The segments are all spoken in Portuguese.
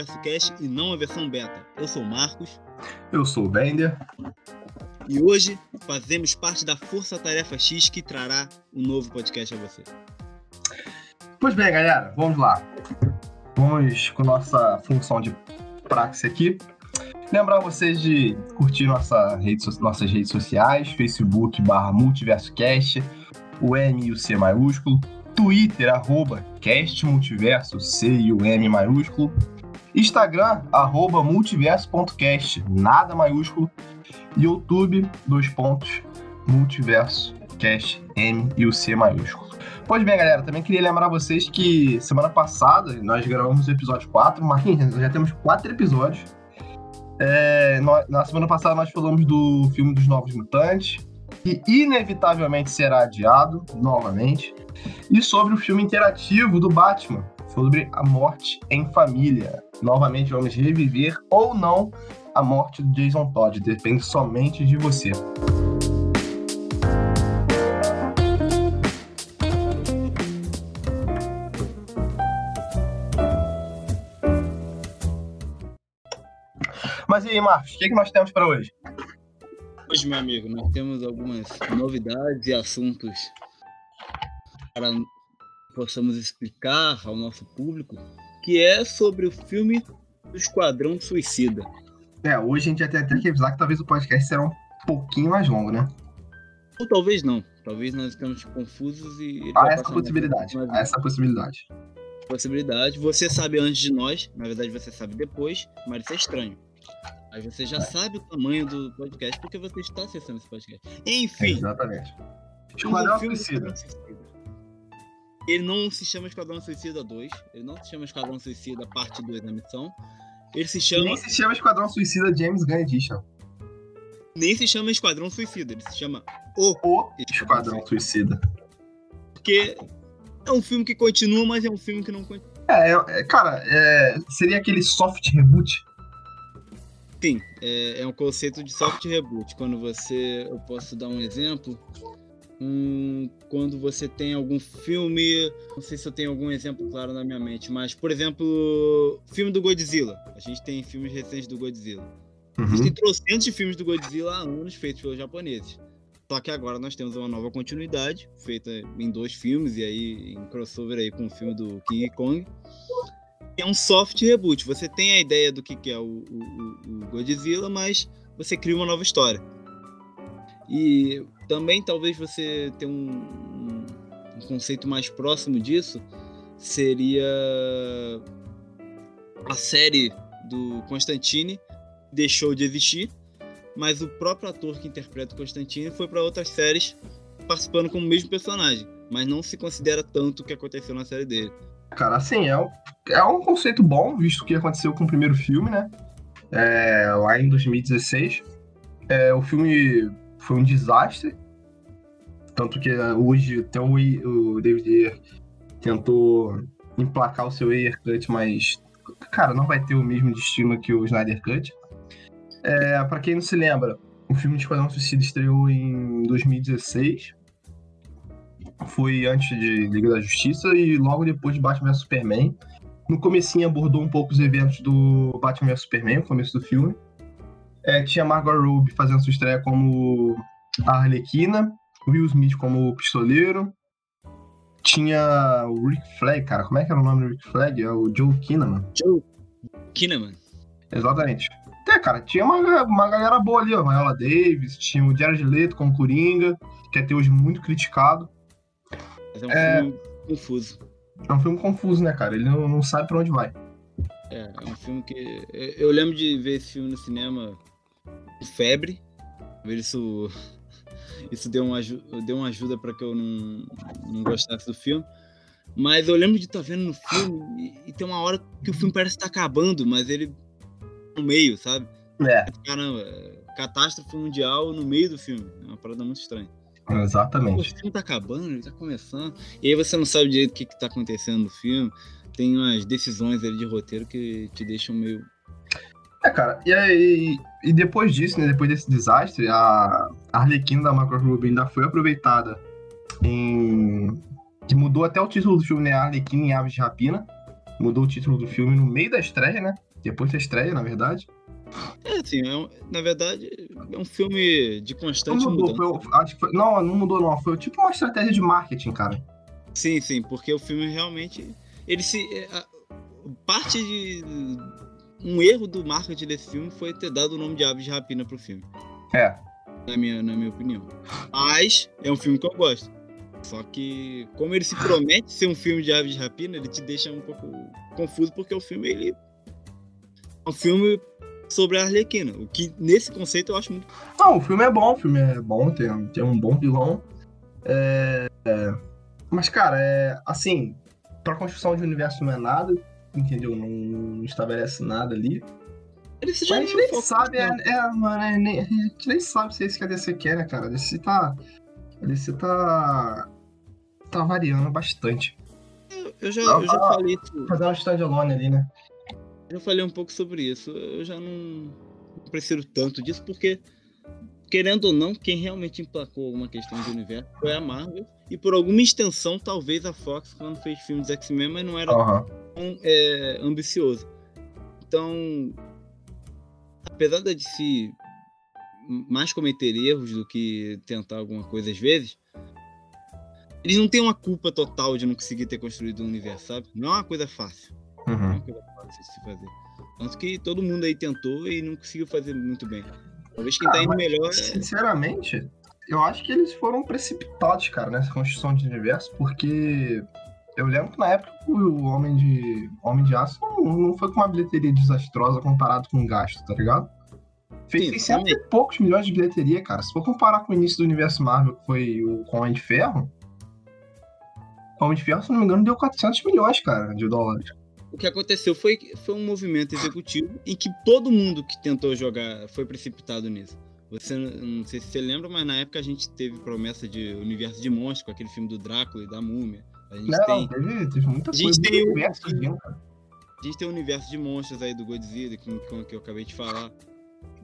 Multiverso Cast e não a versão beta. Eu sou o Marcos. Eu sou o Bender. E hoje fazemos parte da Força Tarefa X que trará um novo podcast a você. Pois bem, galera, vamos lá. Vamos com nossa função de praxe aqui. Lembrar vocês de curtir nossa rede, nossas redes sociais, Facebook barra MultiversoCast, o M e o C maiúsculo, Twitter, arroba Cast Multiverso, C e o M maiúsculo, Instagram, arroba multiverso.cast, nada maiúsculo, YouTube, dois pontos, multiverso, cast, M e o C maiúsculo. Pois bem, galera, também queria lembrar vocês que semana passada nós gravamos o episódio 4, mas nós já temos quatro episódios. É, nós, na semana passada nós falamos do filme dos Novos Mutantes, que inevitavelmente será adiado novamente, e sobre o filme interativo do Batman, sobre a morte em família. Novamente vamos reviver ou não a morte do Jason Todd, depende somente de você. Mas e aí, Marcos, o que, é que nós temos para hoje? Hoje, meu amigo, nós temos algumas novidades e assuntos para possamos explicar ao nosso público, que é sobre o filme do Esquadrão Suicida. É, hoje a gente já tem até que avisar que talvez o podcast será um pouquinho mais longo, né? Ou talvez não. Talvez nós estamos confusos e. Há essa possibilidade. Há essa possibilidade. Possibilidade. Você sabe antes de nós, na verdade você sabe depois, mas isso é estranho. Aí você já sabe o tamanho do podcast porque você está acessando esse podcast. Enfim. Exatamente. Esquadrão Suicida. Ele não se chama Esquadrão Suicida 2. Ele não se chama Esquadrão Suicida Parte 2 da missão. Ele se chama. Nem se chama Esquadrão Suicida James Gunn Edition. Nem se chama Esquadrão Suicida. Ele se chama O, o Esquadrão Suicida. Porque é um filme que continua, mas é um filme que não continua. É, é cara, é, seria aquele soft reboot Sim, é, é, um conceito de soft reboot. Quando você. Eu posso dar um exemplo. Hum, quando você tem algum filme. Não sei se eu tenho algum exemplo claro na minha mente, mas, por exemplo, filme do Godzilla. A gente tem filmes recentes do Godzilla. Uhum. Existem trocentos de filmes do Godzilla há anos feitos pelos japoneses. Só que agora nós temos uma nova continuidade, feita em dois filmes, e aí em crossover aí com o filme do King Kong é um soft reboot. Você tem a ideia do que, é o, o, o Godzilla, mas você cria uma nova história. E também talvez você tenha um, um conceito mais próximo disso seria a série do Constantine deixou de existir, mas o próprio ator que interpreta o Constantine foi para outras séries participando como o mesmo personagem, mas não se considera tanto o que aconteceu na série dele. Cara, assim, é um, é um conceito bom, visto o que aconteceu com o primeiro filme, né? É, lá em 2016. É, o filme foi um desastre. Tanto que hoje até o, o David Ayer tentou emplacar o seu Ayer Cut, mas, cara, não vai ter o mesmo destino que o Snyder Cut. É, para quem não se lembra, o filme de Esquadrão Suicida estreou em 2016 foi antes de Liga da Justiça e logo depois de Batman vs Superman. No comecinho abordou um pouco os eventos do Batman vs Superman, no começo do filme. É, tinha Margot Robbie fazendo sua estreia como a Arlequina, Will Smith como pistoleiro. Tinha o Rick Flag, cara, como é que era o nome do Rick Flag? É o Joe Kinnaman. Joe Kinnaman. Exatamente. É, cara, tinha uma, uma galera boa ali, ó. Viola Davis, tinha o Jared Leto como Coringa, que é até hoje muito criticado. Mas é um é... filme confuso. É um filme confuso, né, cara? Ele não, não sabe pra onde vai. É, é um filme que. Eu lembro de ver esse filme no cinema febre. Isso. Isso deu uma, deu uma ajuda para que eu não, não gostasse do filme. Mas eu lembro de estar tá vendo no filme e, e tem uma hora que o filme parece estar tá acabando, mas ele no meio, sabe? É. Caramba, catástrofe mundial no meio do filme. É uma parada muito estranha. Exatamente. O filme tá acabando, ele tá começando. E aí você não sabe direito o que, que tá acontecendo no filme. Tem umas decisões ali de roteiro que te deixam meio. É, cara, e aí. E depois disso, né? Depois desse desastre, a Arlequina da Rubio ainda foi aproveitada em. Que mudou até o título do filme, né? Arlequina em Aves de Rapina. Mudou o título do filme no meio da estreia, né? Depois da estreia, na verdade. É, assim, é um- na verdade, é um filme de Não constante mudou, mudança. foi, acho que foi, não, não mudou não, foi tipo uma estratégia de marketing, cara. Sim, sim, porque o filme realmente. Ele se. é, parte de. Um erro do marketing desse filme foi ter dado o nome de Aves de Rapina pro filme. É. Na minha, na minha opinião. Mas é um filme que eu gosto. Só que, como ele se promete ser um filme de Aves de Rapina, ele te deixa um pouco confuso, porque o filme, ele. É um filme sobre a Arlequina. O que, nesse conceito, eu acho muito. Não, o filme é bom, o filme é bom, tem, tem um bom vilão. É, é, Mas, cara, é assim, pra construção de universo não é nada, entendeu? Não, não estabelece nada ali. Ele se Mas a gente nem sabe, é, é, mano, é, nem- a gente nem sabe se é isso que a DC quer, né, cara? A DC tá. A DC tá. tá variando bastante. Eu já, eu já Ah, falei isso. Fazer um standalone ali, né? Eu já falei um pouco sobre isso. Eu já não, não prefiro tanto disso, porque, querendo ou não, quem realmente emplacou alguma questão de universo foi a Marvel. E por alguma extensão, talvez a Fox, quando fez filmes de X-Men, mas não era Aham. tão é, ambicioso. Então, apesar de se mais cometer erros do que tentar alguma coisa às vezes, eles não têm uma culpa total de não conseguir ter construído um universo, sabe? Não é uma coisa fácil. Não é Uhum. uma coisa fácil de se fazer. Tanto que todo mundo aí tentou e não conseguiu fazer muito bem. Talvez quem tá Ah, indo mas, melhor é. Sinceramente, eu acho que eles foram precipitados, cara, nessa construção de universo, porque eu lembro que na época o Homem de, Homem de Aço não, não foi com uma bilheteria desastrosa comparado com o gasto, tá ligado? Fez Sim, 600 e poucos milhões de bilheteria, cara. Se for comparar com o início do universo Marvel, que foi o com Homem de Ferro, o Homem de Ferro, se não me engano, deu 400 milhões, cara, de dólares. O que aconteceu foi, que foi um movimento executivo em que todo mundo que tentou jogar foi precipitado nisso. Você não sei se você lembra, mas na época a gente teve promessa de universo de monstros com aquele filme do Drácula e da Múmia. A gente Não, tem teve, teve muita A gente tem o- universo, cara. a gente tem o universo de monstros aí do Godzilla que, que, que eu acabei de falar.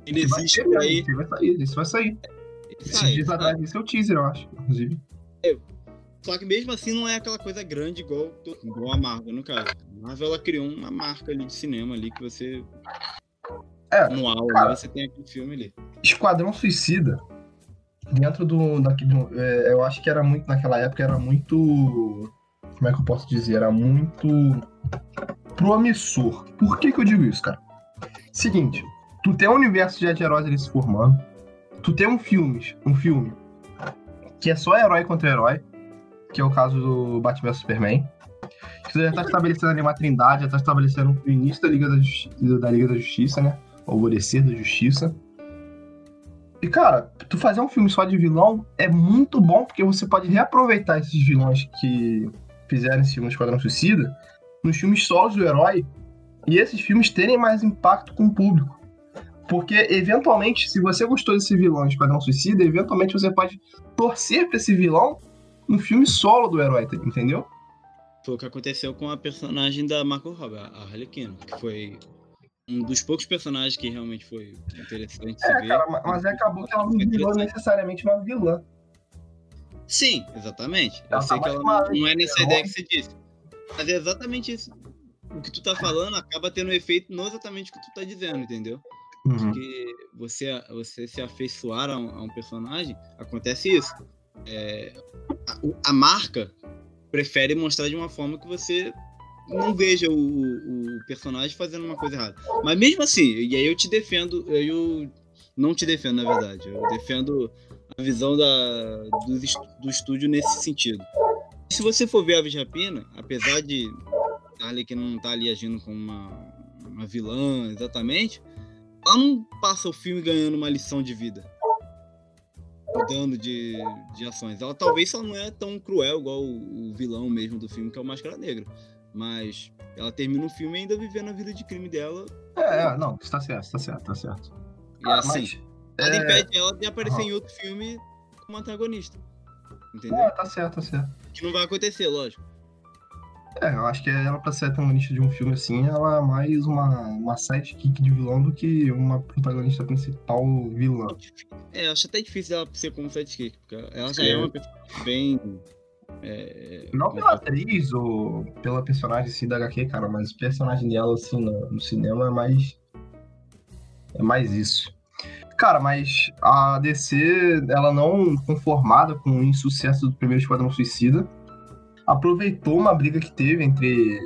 Ele vai existe ter mesmo, aí. esse vai sair, esse vai sair. Esses sai, dias sai. atrás, esse é o teaser, eu acho, inclusive. Só que mesmo assim não é aquela coisa grande igual, igual a Marvel, no caso. A Marvel ela criou uma marca ali de cinema ali que você. É, anual, cara. ali, você tem aquele filme ali. Esquadrão Suicida, dentro do. Daqui, do é, eu acho que era muito, naquela época, era muito. Como é que eu posso dizer? Era muito promissor. Por que, que eu digo isso, cara? Seguinte, tu tem um universo de heróis ali se formando, tu tem um filme, um filme que é só herói contra herói, que é o caso do Batman Superman. Que tu já tá estabelecendo ali uma trindade, já tá estabelecendo o início da Liga da, Justi- da Liga da Justiça, né? Alvorecer da Justiça. E, cara, tu fazer um filme só de vilão é muito bom, porque você pode reaproveitar esses vilões que fizeram esse filme Esquadrão Suicida nos filmes solos do herói e esses filmes terem mais impacto com o público. Porque, eventualmente, se você gostou desse vilão Esquadrão Suicida, eventualmente você pode torcer pra esse vilão no filme solo do herói, entendeu? Foi o que aconteceu com a personagem da Marco Robbie, a Harlequina, que foi um dos poucos personagens que realmente foi interessante se É, ver. cara, ma- mas aí acabou que ela não virou necessariamente uma vilã. Sim, exatamente. Ela Eu sei tá que ela não, não é nessa ideia que você disse. Mas é exatamente isso. O que tu tá falando acaba tendo efeito não exatamente o que tu tá dizendo, entendeu? Uhum. Porque você, você se afeiçoar a um, a um personagem, acontece isso. É, a, a marca prefere mostrar de uma forma que você não veja o, o- personagem fazendo uma coisa errada. Mas mesmo assim, e aí eu te defendo, eu não te defendo, na verdade. Eu defendo a visão da, do, do estúdio nesse sentido. Se você for ver Aves de Rapina, apesar de a Arlequina não estar ali agindo como uma, uma vilã exatamente, ela não passa o filme ganhando uma lição de vida. Mudando de, de ações. Ela talvez só não é tão cruel igual o, o vilão mesmo do filme, que é o Máscara Negra. Mas ela termina o filme ainda vivendo a vida de crime dela. É, é, não, tá certo, tá certo, tá certo. E assim, Mas, nada é, impede ela de aparecer Aham. em outro filme como antagonista. Entendeu? é, tá certo, tá certo. Que não vai acontecer, lógico. É, eu acho que ela, pra ser protagonista de um filme assim, ela é mais uma, uma sidekick de vilão do que uma protagonista principal vilã. É, eu acho até difícil ela ser como sidekick, porque ela já É. é uma pessoa bem É, Não pela atriz ou pela personagem assim da HQ, cara, mas o personagem dela, assim, no, no cinema é mais. É mais isso. Cara, mas a DC, ela não conformada com o insucesso do primeiro Esquadrão Suicida, aproveitou uma briga que teve entre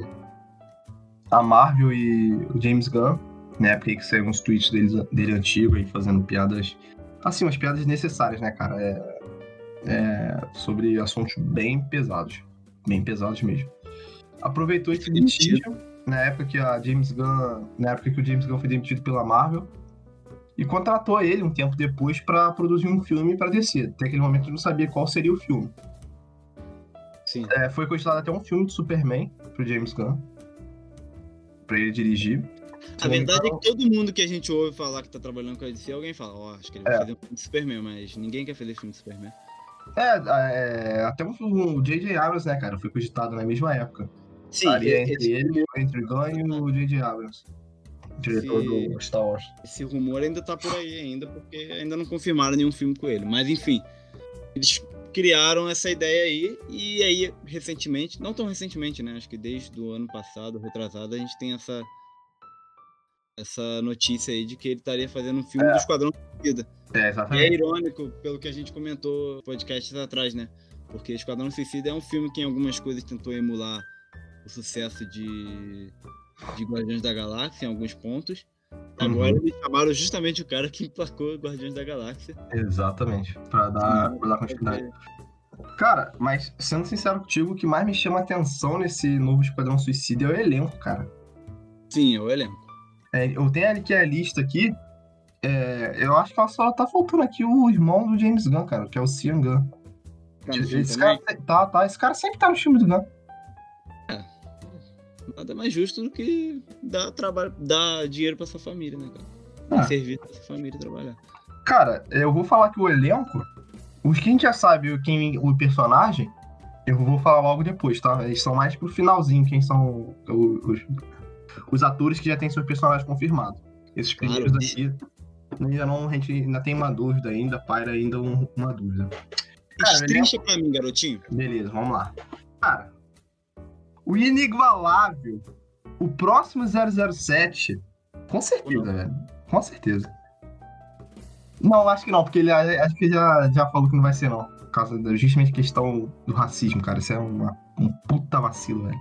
a Marvel e o James Gunn, na época que saíram uns tweets dele, dele antigo aí, fazendo piadas. Assim, umas piadas necessárias, né, cara? É, é, sobre assuntos bem pesados. Bem pesados mesmo. Aproveitou esse litígio na época que a James Gunn. Na época que o James Gunn foi demitido pela Marvel. E contratou ele um tempo depois para produzir um filme para DC. Até aquele momento eu não sabia qual seria o filme. Sim. É, foi cogitado até um filme de Superman pro James Gunn. Pra ele dirigir. A verdade é que todo mundo que a gente ouve falar que tá trabalhando com a DC, alguém fala, ó, acho que ele vai É. fazer um filme de Superman, mas ninguém quer fazer filme de Superman. É, é, até o o J.J. Abrams, né, cara? Foi cogitado na mesma época. Sim, Ali é esse, entre ele, entre o Gunn e o J.J. Abrams. Diretor Se- do Star Wars. esse rumor ainda tá por aí ainda, porque ainda não confirmaram nenhum filme com ele. Mas enfim, eles criaram essa ideia aí, e aí recentemente, não tão recentemente, né? Acho que desde o ano passado, retrasado, a gente tem essa essa notícia aí de que ele estaria fazendo um filme do Esquadrão Suicida. É, E é exatamente. irônico, pelo que a gente comentou podcasts atrás, né? Porque Esquadrão Suicida é um filme que em algumas coisas tentou emular o sucesso de, de Guardiões da Galáxia em alguns pontos. Agora Uhum. eles chamaram justamente o cara que emplacou Guardiões da Galáxia. Exatamente. Pra dar, pra dar continuidade. Cara, mas sendo sincero contigo, o que mais me chama atenção nesse novo Esquadrão Suicida é o elenco, cara. Sim, é o elenco. É, eu tenho aqui a lista aqui. é, eu acho que só tá faltando aqui o irmão do James Gunn, cara, que é o Cian Gunn. Tá Esse cara, tá, tá, esse cara sempre tá no filme do Gunn. Nada mais justo do que dar, trabalho, dar dinheiro pra sua família, né, cara? Ah. Servir pra sua família trabalhar. Cara, eu vou falar que o elenco, os que a gente já sabe o- quem o personagem, eu vou falar logo depois, tá? Eles são mais pro finalzinho, quem são os, os atores que já têm seus personagens confirmados. Esses primeiros aqui, ainda não, a gente ainda tem uma dúvida ainda, paira ainda um- uma dúvida. Cara, o Destrincha pra mim, garotinho. Beleza, vamos lá. Cara, o inigualável, o próximo 007, com certeza, velho. Com certeza. Não, acho que não, porque ele acho que já, já falou que não vai ser, não. Por causa da justamente questão do racismo, cara. Isso é uma, um puta vacilo, velho.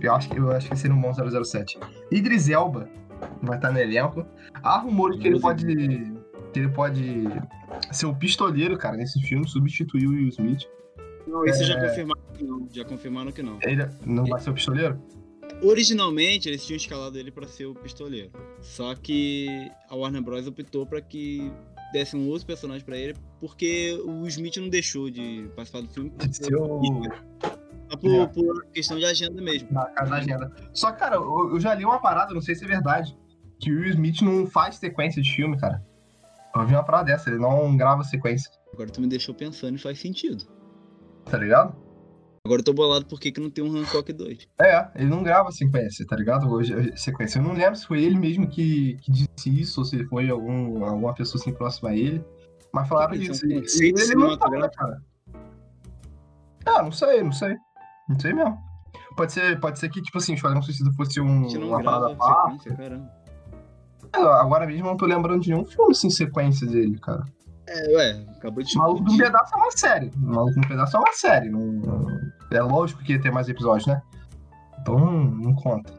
Eu acho que, eu acho que seria um bom 007. Idris Elba vai estar no elenco. Há rumores que ele pode. que ele pode ser o pistoleiro, cara, nesse filme, substituir o Will Smith. Não, isso É. já confirmaram que não. Já confirmaram que não. Ele não vai ser o pistoleiro? Originalmente, eles tinham escalado ele pra ser o pistoleiro. Só que a Warner Bros. optou pra que desse um outro personagem pra ele, porque o Smith não deixou de participar do filme. O. Só por, É. por questão de agenda mesmo. Na da agenda. Só que, cara, eu, eu já li uma parada, não sei se é verdade, que o Will Smith não faz sequência de filme, cara. Eu vi uma parada dessa, ele não grava sequência, Agora tu me deixou pensando e faz sentido. tá ligado? Agora eu tô bolado por que não tem um Hancock 2. É, ele não grava sequência, tá ligado? Hoje, sequência. Eu não lembro se foi ele mesmo que, que disse isso, ou se foi algum, alguma pessoa assim próxima a ele. Mas falaram Isso disso. E conceito ele não tá, cara. Ah, não sei, não sei. Não sei mesmo. Pode ser, pode ser que, tipo assim, o Esquadrão Suicida fosse um, uma parada pá. caramba. Agora mesmo eu não tô lembrando de nenhum filme assim, sequência dele, cara. É, ué, acabou de Maluco no explodir. Pedaço é uma série. Maluco no Pedaço é uma série. Não, É lógico que ia ter mais episódios, né? Então não, conta.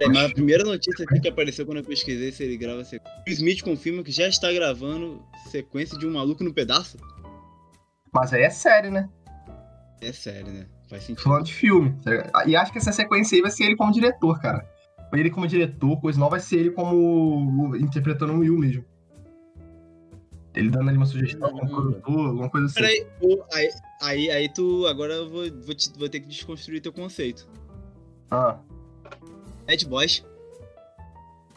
É, mas a primeira notícia aqui que apareceu quando eu pesquisei se ele grava sequência. O Smith confirma que já está gravando sequência de um maluco no pedaço. Mas aí é série, né? É sério, né? Faz sentido. Falando de filme. tá ligado? E acho que essa sequência aí vai ser ele como diretor, cara. Ele como diretor, coisa não vai ser ele como interpretando o Will mesmo. Ele dando ali uma sugestão Hum. produtor, alguma coisa assim. Peraí, aí, aí, aí tu. Agora eu vou, vou, te- vou ter que desconstruir teu conceito. Ah. Bad Boys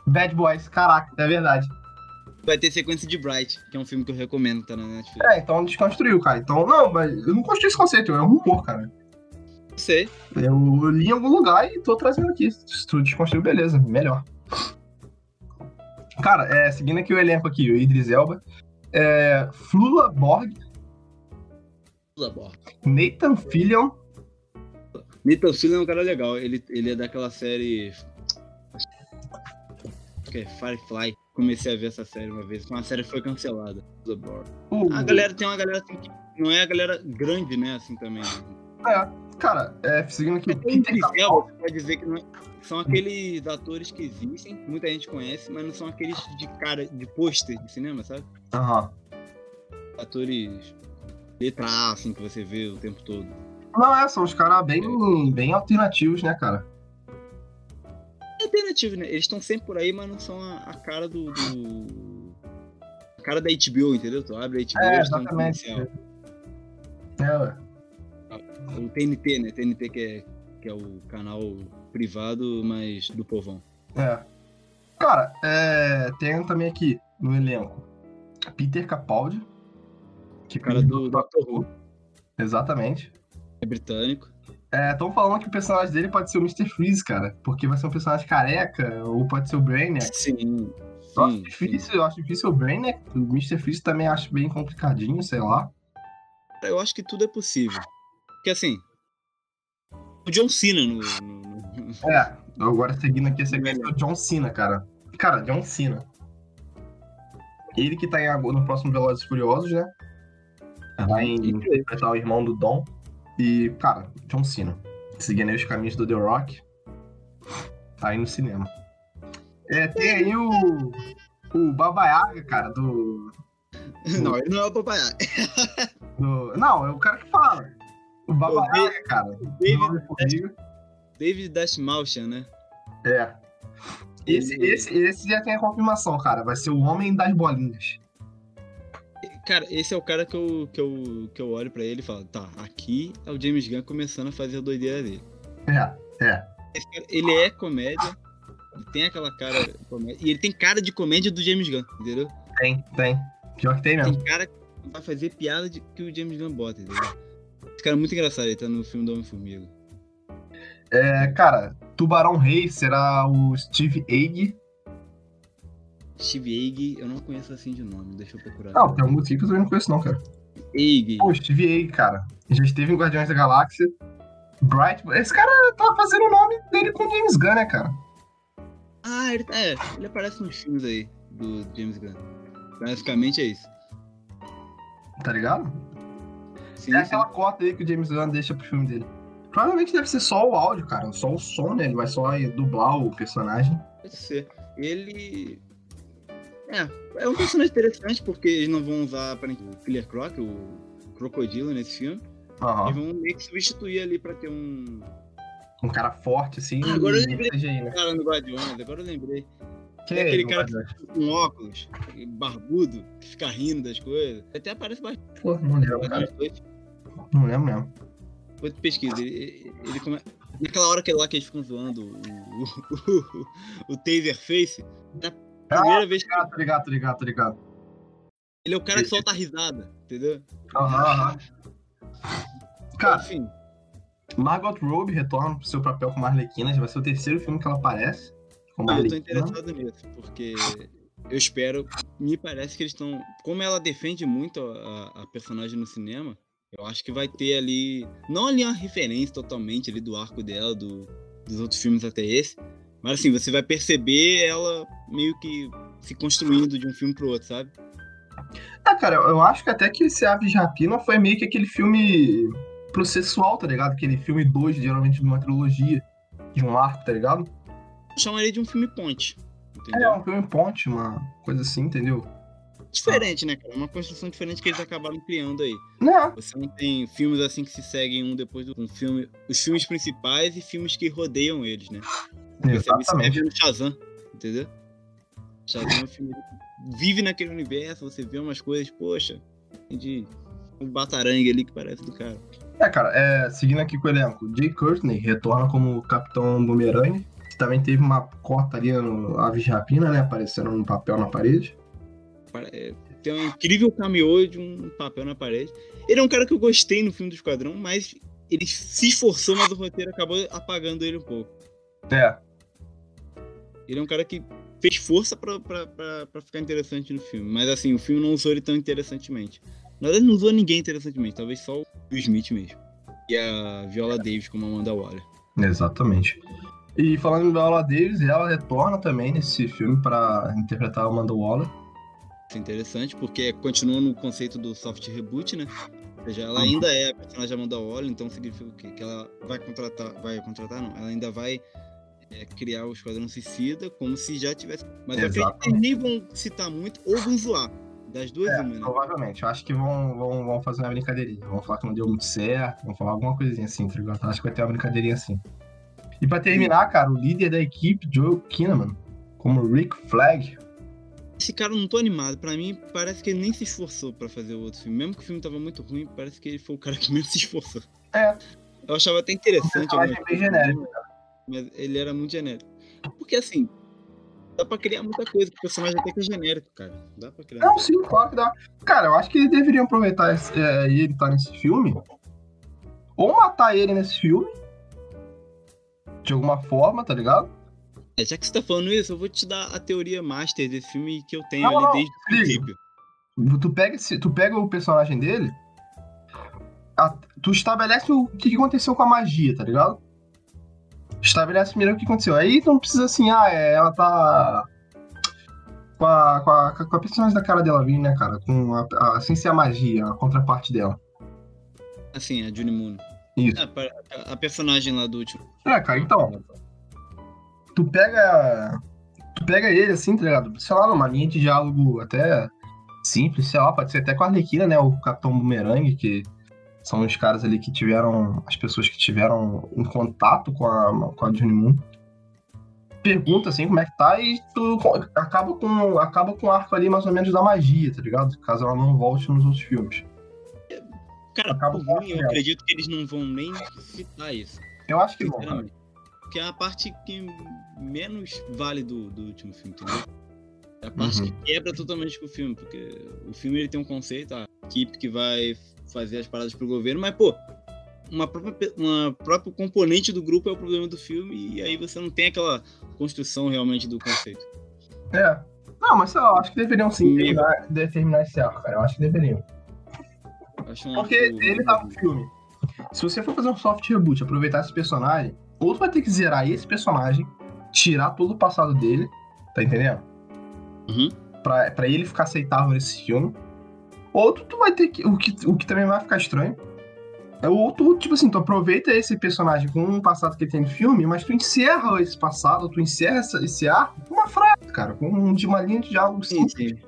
Bad Boys, caraca, é verdade. vai ter sequência de Bright, que é um filme que eu recomendo, tá na Netflix. É, então desconstruiu, cara. Então, não, mas eu não construí esse conceito, é um rumor, cara. Não sei. Eu li em algum lugar e tô trazendo aqui. Se tu desconstruiu, beleza, melhor. Cara, é, seguindo aqui o elenco aqui, o Idris Elba, é, Flula Borg, Nathan Fillion. Nathan Fillion é um cara legal. Ele, ele é daquela série. Que é Firefly. Comecei a ver essa série uma vez. Uma série foi cancelada. O... A galera tem uma galera assim que não é a galera grande, né? Assim também. É, cara, é, seguindo aqui. Até em Gisel, você pode dizer que não é, são aqueles atores que existem, muita gente conhece, mas não são aqueles de cara, de pôster de cinema, sabe? Aham. Atores letra A, assim, que você vê o tempo todo. Não, é, são os caras bem, bem alternativos, né, cara? É alternativo, né? Eles estão sempre por aí, mas não são a, a cara do, do- A cara da HBO, entendeu? Tu abre a HBO, É, exatamente. É, ué. O TNT, né? TNT que é, que é o canal privado, mas do povão. É. Cara, é, tem também aqui no elenco Peter Capaldi. Que O cara do Doctor Who Exatamente. é britânico. Estão falando que o personagem dele pode ser o Mr. Freeze, cara. Porque vai ser um personagem careca, ou pode ser o Brainiac. Sim. Eu acho Sim, sim. difícil, eu acho difícil o Brainiac. O Mr. Freeze também acho bem complicadinho, sei lá. Eu acho que tudo é possível. Porque assim. O John Cena no. É, agora seguindo aqui a sequência é o John Cena, cara. Cara, John Cena. Ele que tá em, no próximo Velozes Furiosos, né? Vai interpretar o irmão do Dom. E, cara, John Cena. Seguindo aí os caminhos do The Rock. Tá aí no cinema. É, tem aí o. O Baba Yaga, cara, do. Não, ele não é o papai. do- Não, é o cara que fala. O Baba O Dave- Yaga, cara. David, Homem-Formiga. David Dashmalchian, né? É. Esse, esse, esse já tem a confirmação, cara. Vai ser o Homem das Bolinhas. Cara, esse é o cara que eu, que eu, que eu olho pra ele e falo, tá, aqui é o James Gunn começando a fazer a doideira dele. É, é. Esse cara, ele é comédia, ele tem aquela cara e ele tem cara de comédia do James Gunn, entendeu? Tem, tem. Pior que tem mesmo. Tem cara que vai fazer piada de, que o James Gunn bota, entendeu? Cara é muito engraçado, ele tá no filme do Homem-Formiga. É, cara, Tubarão Rei será o Steve Egg. Steve Eig, eu não conheço assim de nome, deixa eu procurar. Não, tem um música que eu também não conheço, não, cara. Eig. Pô, Steve Egg, cara. Já esteve em Guardiões da Galáxia. Bright. Esse cara tá fazendo o nome dele com James Gunn, né, cara? Ah, ele, é, ele aparece nos filmes aí do James Gunn. Basicamente é isso. Tá ligado? Sim, É sim. aquela cota aí que o James Gunn deixa pro filme dele. Provavelmente deve ser só o áudio, cara. Só o som, né? Ele vai só dublar o personagem. Pode ser. Ele. É, é um personagem interessante porque eles não vão usar aparentemente, o Killer Croc, o crocodilo nesse filme. Aham. Eles vão meio que substituir ali pra ter um Um cara forte, assim. Ah, agora eu e lembrei. CGI, né? cara no Guardiões, agora eu lembrei. Que É aquele cara? Com óculos, barbudo, que fica rindo das coisas. Até aparece bastante. Pô, não lembro, cara. Dois. Não lembro mesmo. Tu pesquisa. Ele, ele come... Naquela hora que é lá que eles ficam zoando o, o, o, o Taserface, na primeira vez que Ah, tô ligado, tô ligado, tô ligado. ele é o cara que solta a risada, entendeu? Aham, aham. Cara, Enfim, Margot Robbie retorna pro seu papel como Arlequina. Já vai ser o terceiro filme que ela aparece. Como eu tô interessado nisso, porque eu espero. Me parece que eles estão. Como ela defende muito a, a personagem no cinema, eu acho que vai ter ali. Não ali uma referência totalmente ali do arco dela, do, dos outros filmes até esse. Mas assim, você vai perceber ela meio que se construindo de um filme pro outro, sabe? Ah, cara, eu acho que até que esse Aves de Rapina foi meio que aquele filme processual, tá ligado? Aquele filme 2, geralmente de uma trilogia, de um arco, tá ligado? Eu chamaria de um filme ponte. É, Entendeu? um filme ponte, uma coisa assim, entendeu? Diferente, né, cara? Uma construção diferente que eles acabaram criando aí. Né? Você não tem filmes assim que se seguem um depois do um filme. Os filmes principais e filmes que rodeiam eles, né? Você Exatamente. vê no Shazam, entendeu? Shazam é um filme que vive naquele universo, você vê umas coisas, poxa, de um batarangue ali que parece do cara. É, cara, é, seguindo aqui com o elenco, Jay Courtney retorna como Capitão Boomerang, que também teve uma cota ali no Aves de Rapina, né? Aparecendo um papel na parede. É, Tem um incrível cameo de um papel na parede. Ele é um cara que eu gostei no filme do Esquadrão, mas ele se esforçou, mas o roteiro acabou apagando ele um pouco. É, Ele é um cara que fez força pra, pra, pra, pra ficar interessante no filme. Mas assim, o filme não usou ele tão interessantemente. Na verdade, não usou ninguém interessantemente, talvez só o Will Smith mesmo. E a Viola Davis como Amanda Waller. Exatamente. E falando em Viola Davis, ela retorna também nesse filme para interpretar a Amanda Waller. É interessante, porque continua no conceito do soft reboot, né? Ou seja, ela Uhum. ainda é a personagem Amanda Waller, então significa o quê? Que ela vai contratar, vai contratar não, ela ainda vai é, criar o Esquadrão Suicida como se já tivesse. Mas eu acredito que nem vão citar muito ou vão zoar. Das duas, É, uma, né? provavelmente. Eu acho que vão, vão, vão fazer uma brincadeirinha. Vão falar que não deu muito certo, vão falar alguma coisinha assim, tá? Acho que vai ter uma brincadeirinha assim. E pra terminar, cara, o líder da equipe, Joel Kinnaman, como Rick Flag. Esse cara não tô animado. Pra mim, parece que ele nem se esforçou pra fazer o outro filme. Mesmo que o filme tava muito ruim, parece que ele foi o cara que menos se esforçou. É. Eu achava até interessante. personagem algumas bem genérico. Mas ele era muito genérico. Porque assim, dá pra criar muita coisa com o personagem até que é genérico, cara. Dá pra criar. Não, sim, claro que dá. Cara, eu acho que eles deveriam aproveitar esse, é, ele estar nesse filme. Ou matar ele nesse filme. De alguma forma, tá ligado? É, já que você tá falando isso, eu vou te dar a teoria master desse filme que eu tenho Não, ali não, desde o princípio. Tu pega, esse, tu pega o personagem dele, a- tu estabelece o que aconteceu com a magia, tá ligado? Estabelece primeiro o que aconteceu. Aí tu não precisa assim, ah, é, ela tá. Com a, com, a, com a personagem da cara dela vindo, né, cara? Com a, a- sem ser a magia, a contraparte dela. Assim, a Juni Moon. Isso. É, a, a personagem lá do último. É, cara, então. Tu pega. Tu pega ele assim, tá ligado? Sei lá, numa linha de diálogo até simples, sei lá, pode ser até com a Arlequina, né? O Capitão Boomerang, que são os caras ali que tiveram. As pessoas que tiveram um contato com a, com a Juni Moon. Pergunta assim como é que tá e tu acaba com, acaba com o arco ali mais ou menos da magia, tá ligado? Caso ela não volte nos outros filmes. Cara, Acaba por mim, eu acredito que eles não vão nem citar isso. Eu acho que cara. Porque é a parte que menos vale do, do último filme, entendeu? É a parte Uhum. que quebra totalmente com o filme, porque o filme ele tem um conceito, a equipe que vai fazer as paradas pro governo, mas, pô, uma própria, uma próprio componente do grupo é o problema do filme, e aí você não tem aquela construção realmente do conceito. É. Não, mas sei lá, eu acho que deveriam sim Sim. terminar, determinar esse arco, cara. Eu acho que deveriam. Acho um Porque arco- ele tá no filme. Se você for fazer um soft reboot, aproveitar esse personagem, ou tu vai ter que zerar esse personagem, tirar todo o passado dele, tá entendendo? Uhum. Pra, pra ele ficar aceitável nesse filme. Ou tu, tu vai ter que. O, que. o que também vai ficar estranho. é Ou tu, tipo assim, tu aproveita esse personagem com um passado que ele tem no filme, mas tu encerra esse passado, tu encerra essa- esse arco com uma frase, cara, com um, de uma linha de diálogo Sim, simples. sim.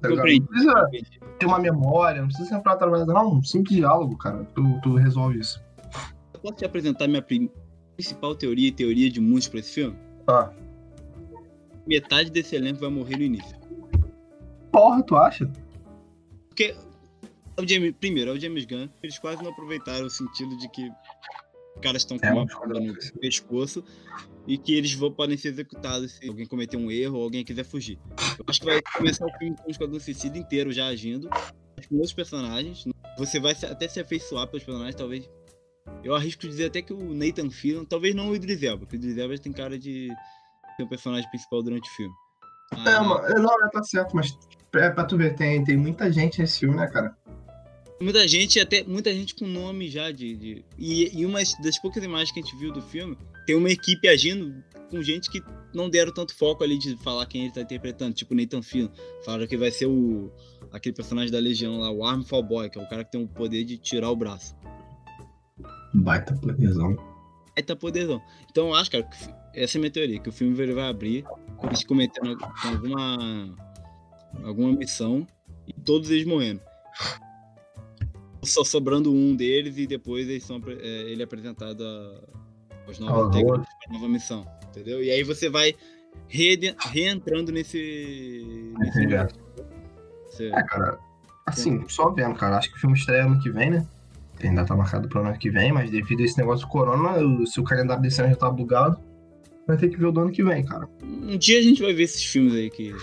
tá ligado? Compreendi. Não precisa ter uma memória, não precisa sempre trabalhar, não. Um simples diálogo, cara. Tu, tu resolve isso. Eu posso te apresentar minha prim- principal teoria e teoria de muitos pra esse filme? Ah. Metade desse elenco vai morrer no início. Porra, tu acha? Porque é o James, primeiro, é o James Gunn, eles quase não aproveitaram o sentido de que os caras estão com É, uma um bomba no pescoço e que eles vão, podem ser executados se alguém cometer um erro ou alguém quiser fugir. Eu acho que vai começar o filme com o Esquadrão Suicida inteiro já agindo, com outros personagens. Você vai até se afeiçoar pelos personagens, talvez. Eu arrisco dizer até que o Nathan Fillion, talvez não o Idris Elba, porque o Idris Elba tem cara de ser o personagem principal durante o filme. É, Ah, mano, não, tá certo, mas é pra tu ver, tem, tem muita gente nesse filme, né, cara? Muita gente, até muita gente com nome já de. de- E, e uma das poucas imagens que a gente viu do filme, tem uma equipe agindo com gente que não deram tanto foco ali de falar quem ele tá interpretando, tipo Nathan Fillion. Falaram que vai ser o aquele personagem da Legião lá, o Armfall Boy, que é o cara que tem o poder de tirar o braço. Baita. Aí tá poderzão. Então eu acho, cara, que essa é a minha teoria, que o filme ele vai abrir, eles cometendo com alguma. alguma missão e todos eles morrendo. Só sobrando um deles e depois eles são, é, ele é apresentado a, aos novos Aos integrantes da nova missão. Entendeu? E aí você vai re- reentrando nesse. nesse É, cara, assim, só vendo, cara. Acho que o filme estreia ano que vem, né? Tem data marcada pro ano que vem, mas devido a esse negócio do corona, o- se o calendário desse ano já tá bugado, vai ter que ver o do ano que vem, cara. Um dia a gente vai ver esses filmes aí que.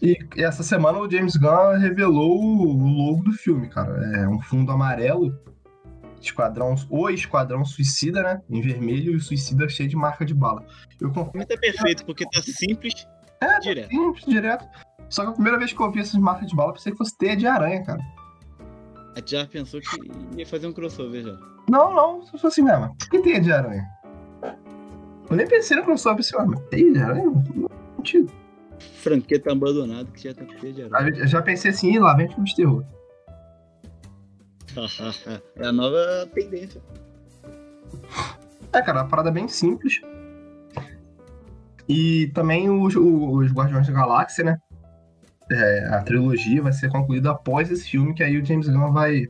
E essa semana o James Gunn revelou o logo do filme, cara. É um fundo amarelo, esquadrão, o Esquadrão Suicida, né? Em vermelho e o Suicida cheio de marca de bala. Eu confio tá perfeito, porque tá simples É, direto. simples, direto. Só que a primeira vez que eu vi essas marcas de bala, eu pensei que fosse teia de aranha, cara. A gente já pensou que ia fazer um crossover já. Não, não, se fosse assim mesmo. Por que teia de aranha? Eu nem pensei no crossover, ah, mas teia de aranha? Não sentido. Franqueta abandonado que já tá com teia de aranha. Eu já pensei assim, lá vem filme de terror. é a nova tendência. É, cara, uma parada bem simples. E também os, os Guardiões da Galáxia, né? É, a trilogia vai ser concluída após esse filme, que aí o James Gunn vai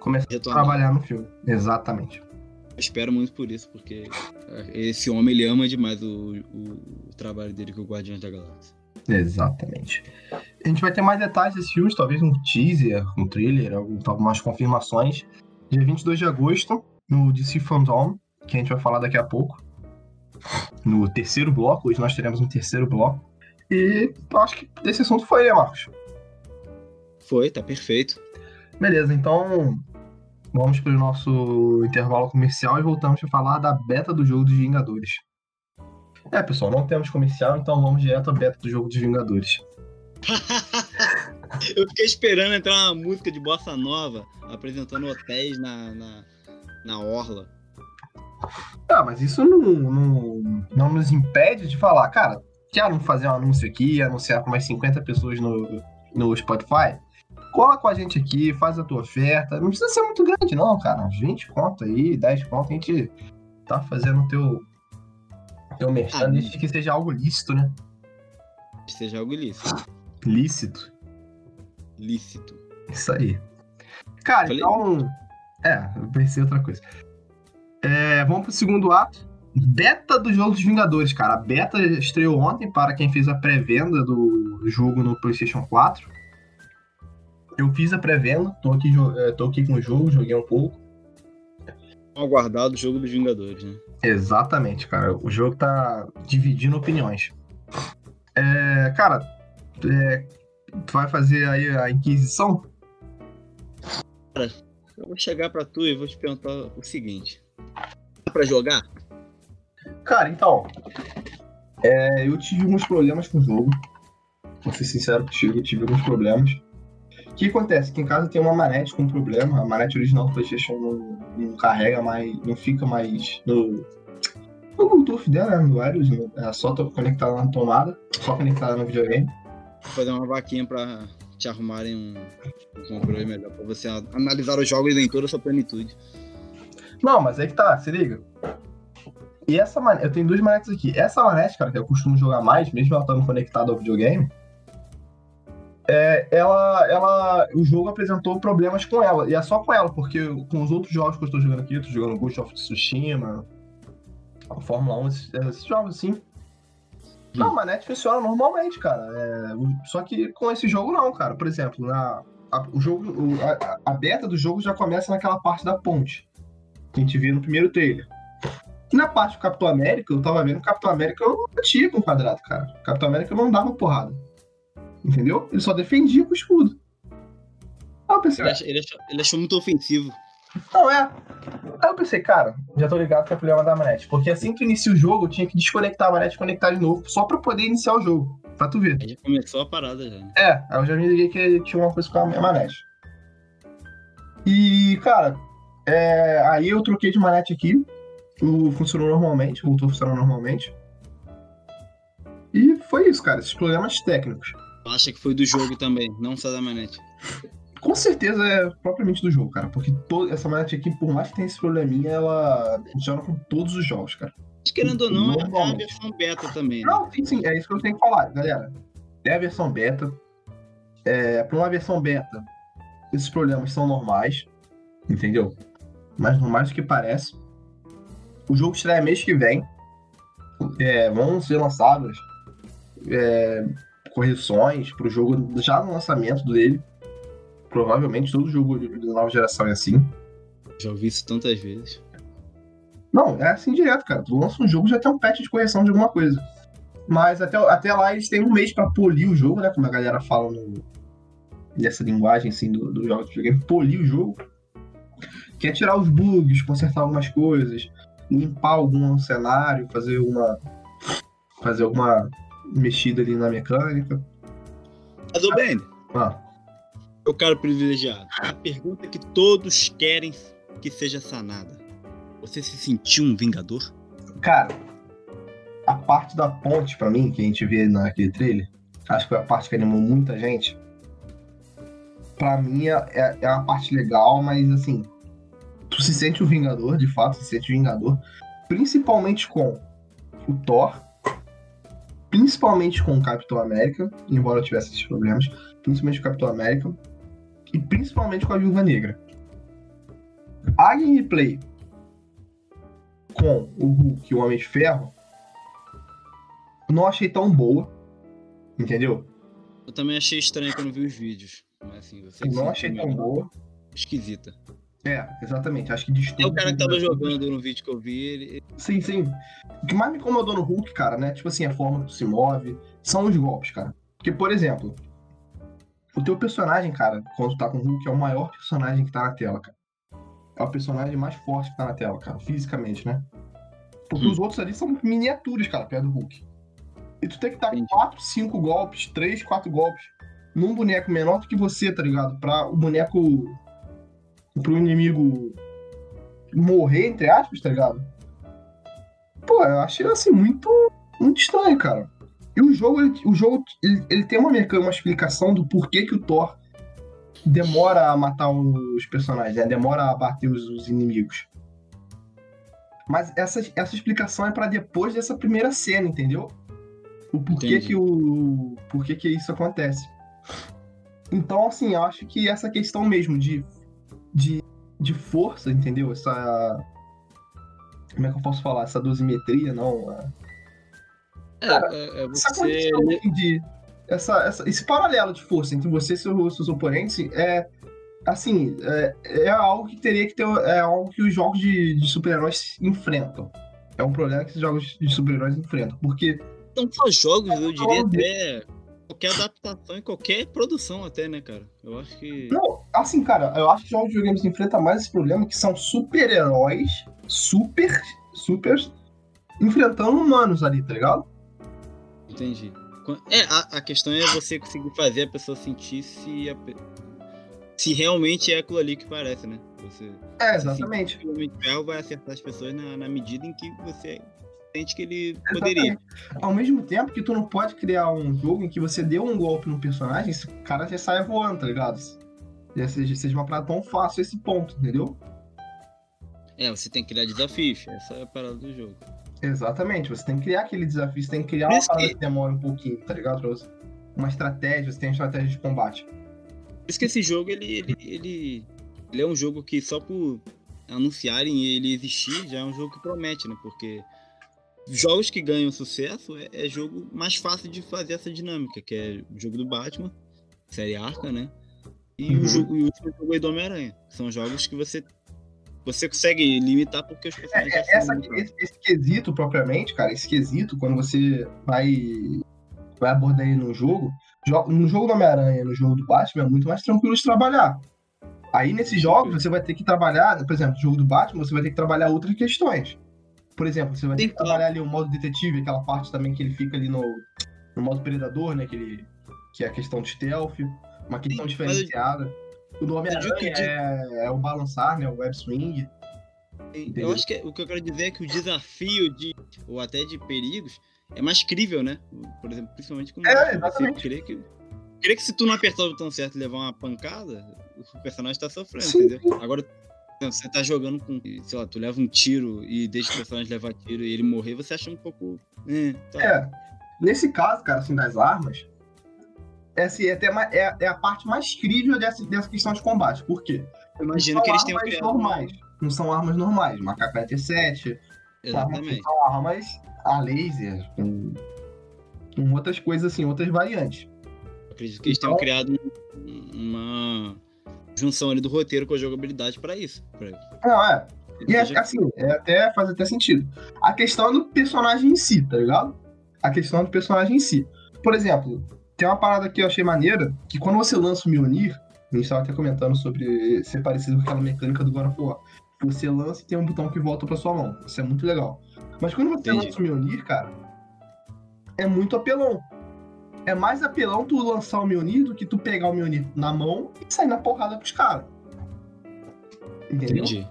começar Retornar. a trabalhar no filme. Exatamente. Eu espero muito por isso, porque esse homem ele ama demais o, o, o trabalho dele com o Guardiões da Galáxia. Exatamente. A gente vai ter mais detalhes desses filmes, talvez um teaser, um trailer, algum- algumas confirmações. Dia 22 de agosto, no DC Fandom, que a gente vai falar daqui a pouco. No terceiro bloco, hoje nós teremos um terceiro bloco. E acho que desse assunto foi, né, Marcos? Foi, tá perfeito. Beleza, então vamos para o nosso intervalo comercial e voltamos a falar da beta do jogo dos Vingadores. É, pessoal, não temos comercial, então vamos direto à beta do jogo dos Vingadores. Eu fiquei esperando entrar uma música de bossa nova apresentando hotéis na, na, na orla. Ah, mas isso não, não, não nos impede de falar, cara, quero fazer um anúncio aqui, anunciar com mais 50 pessoas no, no Spotify? Cola com a gente aqui, faz a tua oferta. Não precisa ser muito grande, não, cara. Uns 20 conto aí, 10 conto, a gente tá fazendo o teu, teu merchan, Ah, desde que seja algo lícito, né? Seja algo lícito. Lícito. Lícito. Isso aí. Cara, Falei? então. É, eu pensei outra coisa. É, vamos pro segundo ato. Beta do jogo dos Vingadores, cara. A beta estreou ontem para quem fez a pré-venda do jogo no PlayStation 4. Eu fiz a pré-venda, tô aqui, é, tô aqui com o jogo, joguei um pouco. Aguardado o jogo dos Vingadores, né? Exatamente, cara. O jogo tá dividindo opiniões. É, cara, é, tu vai fazer aí a Inquisição? Eu vou chegar pra tu e vou te perguntar o seguinte. Dá pra jogar? Cara, então. é, eu tive alguns problemas com o jogo. Vou ser sincero contigo, eu tive alguns problemas. O que acontece? Aqui em casa tem uma manete com problema. A manete original do PlayStation não, não carrega mais. Não fica mais no. No Bluetooth dela, né? No wireless. no- É só conectada na tomada. Só conectada no videogame. Vou fazer uma vaquinha pra te arrumarem um, um controle melhor pra você analisar os jogos em toda a sua plenitude. Não, mas aí que tá, se liga. E essa manete, eu tenho duas manetes aqui. Essa manete, cara, que eu costumo jogar mais, mesmo ela estando conectada ao videogame, é, ela, ela, o jogo apresentou problemas com ela. E é só com ela, porque com os outros jogos que eu estou jogando aqui, eu tô jogando Ghost of Tsushima, Fórmula 1, esses, esses jogos assim. Não, a manete funciona normalmente, cara. É, só que com esse jogo não, cara. Por exemplo, na, a, o jogo, o- a, a beta do jogo já começa naquela parte da ponte que a gente viu no primeiro trailer. E na parte do Capitão América, eu tava vendo o Capitão América não batia com o quadrado, cara. O Capitão América não dava porrada. Entendeu? Ele só defendia com o escudo. Aí eu pensei, Ele, ach- ele achou, ele achou muito ofensivo. não é. Aí eu pensei, cara, já tô ligado que é problema da manete. Porque assim que eu inicio o jogo, eu tinha que desconectar a manete e conectar de novo, só pra poder iniciar o jogo. Pra tu ver. Aí já começou a parada já. né? É, aí eu já me liguei que tinha uma coisa com a minha manete. E, cara, é, aí eu troquei de manete aqui. O, funcionou normalmente, voltou a funcionar normalmente. E foi isso, cara, esses problemas técnicos. Acha que foi do jogo também, não só da manete. Com certeza é propriamente do jogo, cara. Porque to- essa manete aqui, por mais que tenha esse probleminha, ela funciona com todos os jogos, cara. Querendo ou não, é a versão beta também. Né? Não, sim, sim, é isso que eu tenho que falar, galera. É a versão beta. É, para uma versão beta, esses problemas são normais, entendeu? Mais normais do que parece. O jogo estreia mês que vem. É, vão ser lançadas é, correções pro jogo já no lançamento dele. Provavelmente todo jogo de nova geração é assim. Já ouvi isso tantas vezes. Não, é assim direto, cara. Tu lança um jogo já tem um patch de correção de alguma coisa. Mas até, até lá eles têm um mês pra polir o jogo, né? Como a galera fala no, nessa linguagem assim do, do jogo de videogame, polir o jogo. Que é tirar os bugs, consertar algumas coisas, limpar algum cenário, fazer uma. fazer alguma mexida ali na mecânica. Mas, ô Ben, Ah, meu caro privilegiado, a pergunta que todos querem que seja sanada. Você se sentiu um vingador? cara, a parte da ponte, pra mim, que a gente vê naquele trailer, acho que foi a parte que animou muita gente. Pra mim é, é uma parte legal, mas assim, tu se sente um vingador, de fato, se sente um vingador, principalmente com o Thor, principalmente com o Capitão América, embora eu tivesse esses problemas, principalmente com o Capitão América, e principalmente com a Viúva Negra. A gameplay com o Hulk e o Homem de Ferro, não achei tão boa, entendeu? Eu também achei estranho quando vi os vídeos. Mas assim, Eu não achei tão melhor. boa. Esquisita. É, exatamente, acho que distorce. É o cara que tava jogando no vídeo que eu vi, ele. Sim, sim. O que mais me incomodou no Hulk, cara, né? Tipo assim, a forma que tu se move, são os golpes, cara. Porque, por exemplo, o teu personagem, cara, quando tu tá com o Hulk, é o maior personagem que tá na tela, cara. É o personagem mais forte que tá na tela, cara, fisicamente, né? Porque Hum. os outros ali são miniaturas, cara, perto do Hulk. E tu tem que Entendi. 4, 5 golpes, 3, 4 golpes num boneco menor do que você, tá ligado? Pra o boneco. Pro inimigo morrer, entre aspas, tá ligado? Pô, eu achei assim muito, muito estranho, cara. E o jogo, ele, o jogo ele, ele tem uma mecânica, uma explicação do porquê que o Thor demora a matar os personagens, né? demora a bater os, os inimigos. Mas essa, essa explicação é pra depois dessa primeira cena, entendeu? O porquê Entendi. que o porquê que isso acontece. Então, assim, eu acho que essa questão mesmo de, de, de força, entendeu? Essa como é que eu posso falar? Essa dosimetria, não. a- É, Cara, é, é essa você. condição assim, de. Essa, essa- esse paralelo de força entre você e seus, seus oponentes é. Assim, é, é algo que teria que ter. É algo que os jogos de, de super-heróis enfrentam. É um problema que esses jogos de super-heróis enfrentam. Porque. Não só jogos, eu diria até qualquer adaptação em qualquer produção até, né, cara? Eu acho que. Não, assim, cara, eu acho que de videogames enfrentam mais esse problema que são super-heróis, super, super, enfrentando humanos ali, tá ligado? Entendi. É, a, a questão é você conseguir fazer a pessoa sentir se, a se realmente é aquilo ali que parece, né? Você É, exatamente. Homem de Ferro vai acertar as pessoas na, na medida em que você sente que ele poderia. Exatamente. Ao mesmo tempo que tu não pode criar um jogo em que você deu um golpe no personagem, esse cara já sai voando, tá ligado? Já seja, seja uma parada tão fácil esse ponto, entendeu? É, você tem que criar desafios. Essa é a parada do jogo. Exatamente, você tem que criar aquele desafio, você tem que criar Por uma parada que- que demora um pouquinho, tá ligado? Uma estratégia, você tem uma estratégia de combate. Por isso que esse jogo, ele, ele, ele, ele é um jogo que só por anunciarem ele existir, já é um jogo que promete, né? Porque jogos que ganham sucesso é, é jogo mais fácil de fazer essa dinâmica, que é o jogo do Batman, série Arca, né? E Uhum. o, jogo, e o último jogo aí do Homem-Aranha. São jogos que você, você consegue limitar porque os personagens já É, essa, são muito- esse, esse quesito propriamente, cara, esse quesito, quando você vai, vai abordar ele no jogo, jo- no jogo do Homem-Aranha, no jogo do Batman, é muito mais tranquilo de trabalhar. Aí nesses jogos você vai ter que trabalhar, por exemplo, no jogo do Batman, você vai ter que trabalhar outras questões. Por exemplo, você vai ter que trabalhar ali o modo detetive, aquela parte também que ele fica ali no, no modo predador, né? Que, ele, que é a questão de stealth, uma questão Sim, eu- diferenciada. O que- é, é o balançar, né? O web swing. Eu Entendeu? acho que é- o que eu quero dizer é que o desafio de, ou até de perigos, é mais crível, né? Por exemplo, principalmente com É, você crê que, crê que se tu não apertar o botão certo e levar uma pancada, o personagem tá sofrendo, Sim, entendeu? Agora, você tá jogando com, sei lá, tu leva um tiro e deixa o personagem levar tiro e ele morrer, você acha um pouco. É, tá. É, nesse caso, cara, assim, das armas, é, assim, é, até ma- é, é a parte mais crível dessa, dessa questão de combate. Por quê? Eu imagino que eles tenham armas normais. Não são armas normais. Uma K-47, Exatamente. são armas a laser, com, com outras coisas assim, outras variantes. Eu acredito que eles tenham Então- criado um- junção ali do roteiro com a jogabilidade pra isso. Pra, Não, é. E é, assim, é até, faz até sentido. A questão é do personagem em si, tá ligado? A questão é do personagem em si. Por exemplo, tem uma parada que eu achei maneira, que quando você lança o Mjolnir, a gente tava até comentando sobre ser parecido com aquela mecânica do God of War. Você lança e tem um botão que volta pra sua mão. Isso é muito legal. Mas quando você Entendi. lança o Mjolnir, cara, é muito apelão. É mais apelão tu lançar o Mjolnir do que tu pegar o Mjolnir na mão e sair na porrada com os caras. Entendeu? Entendi.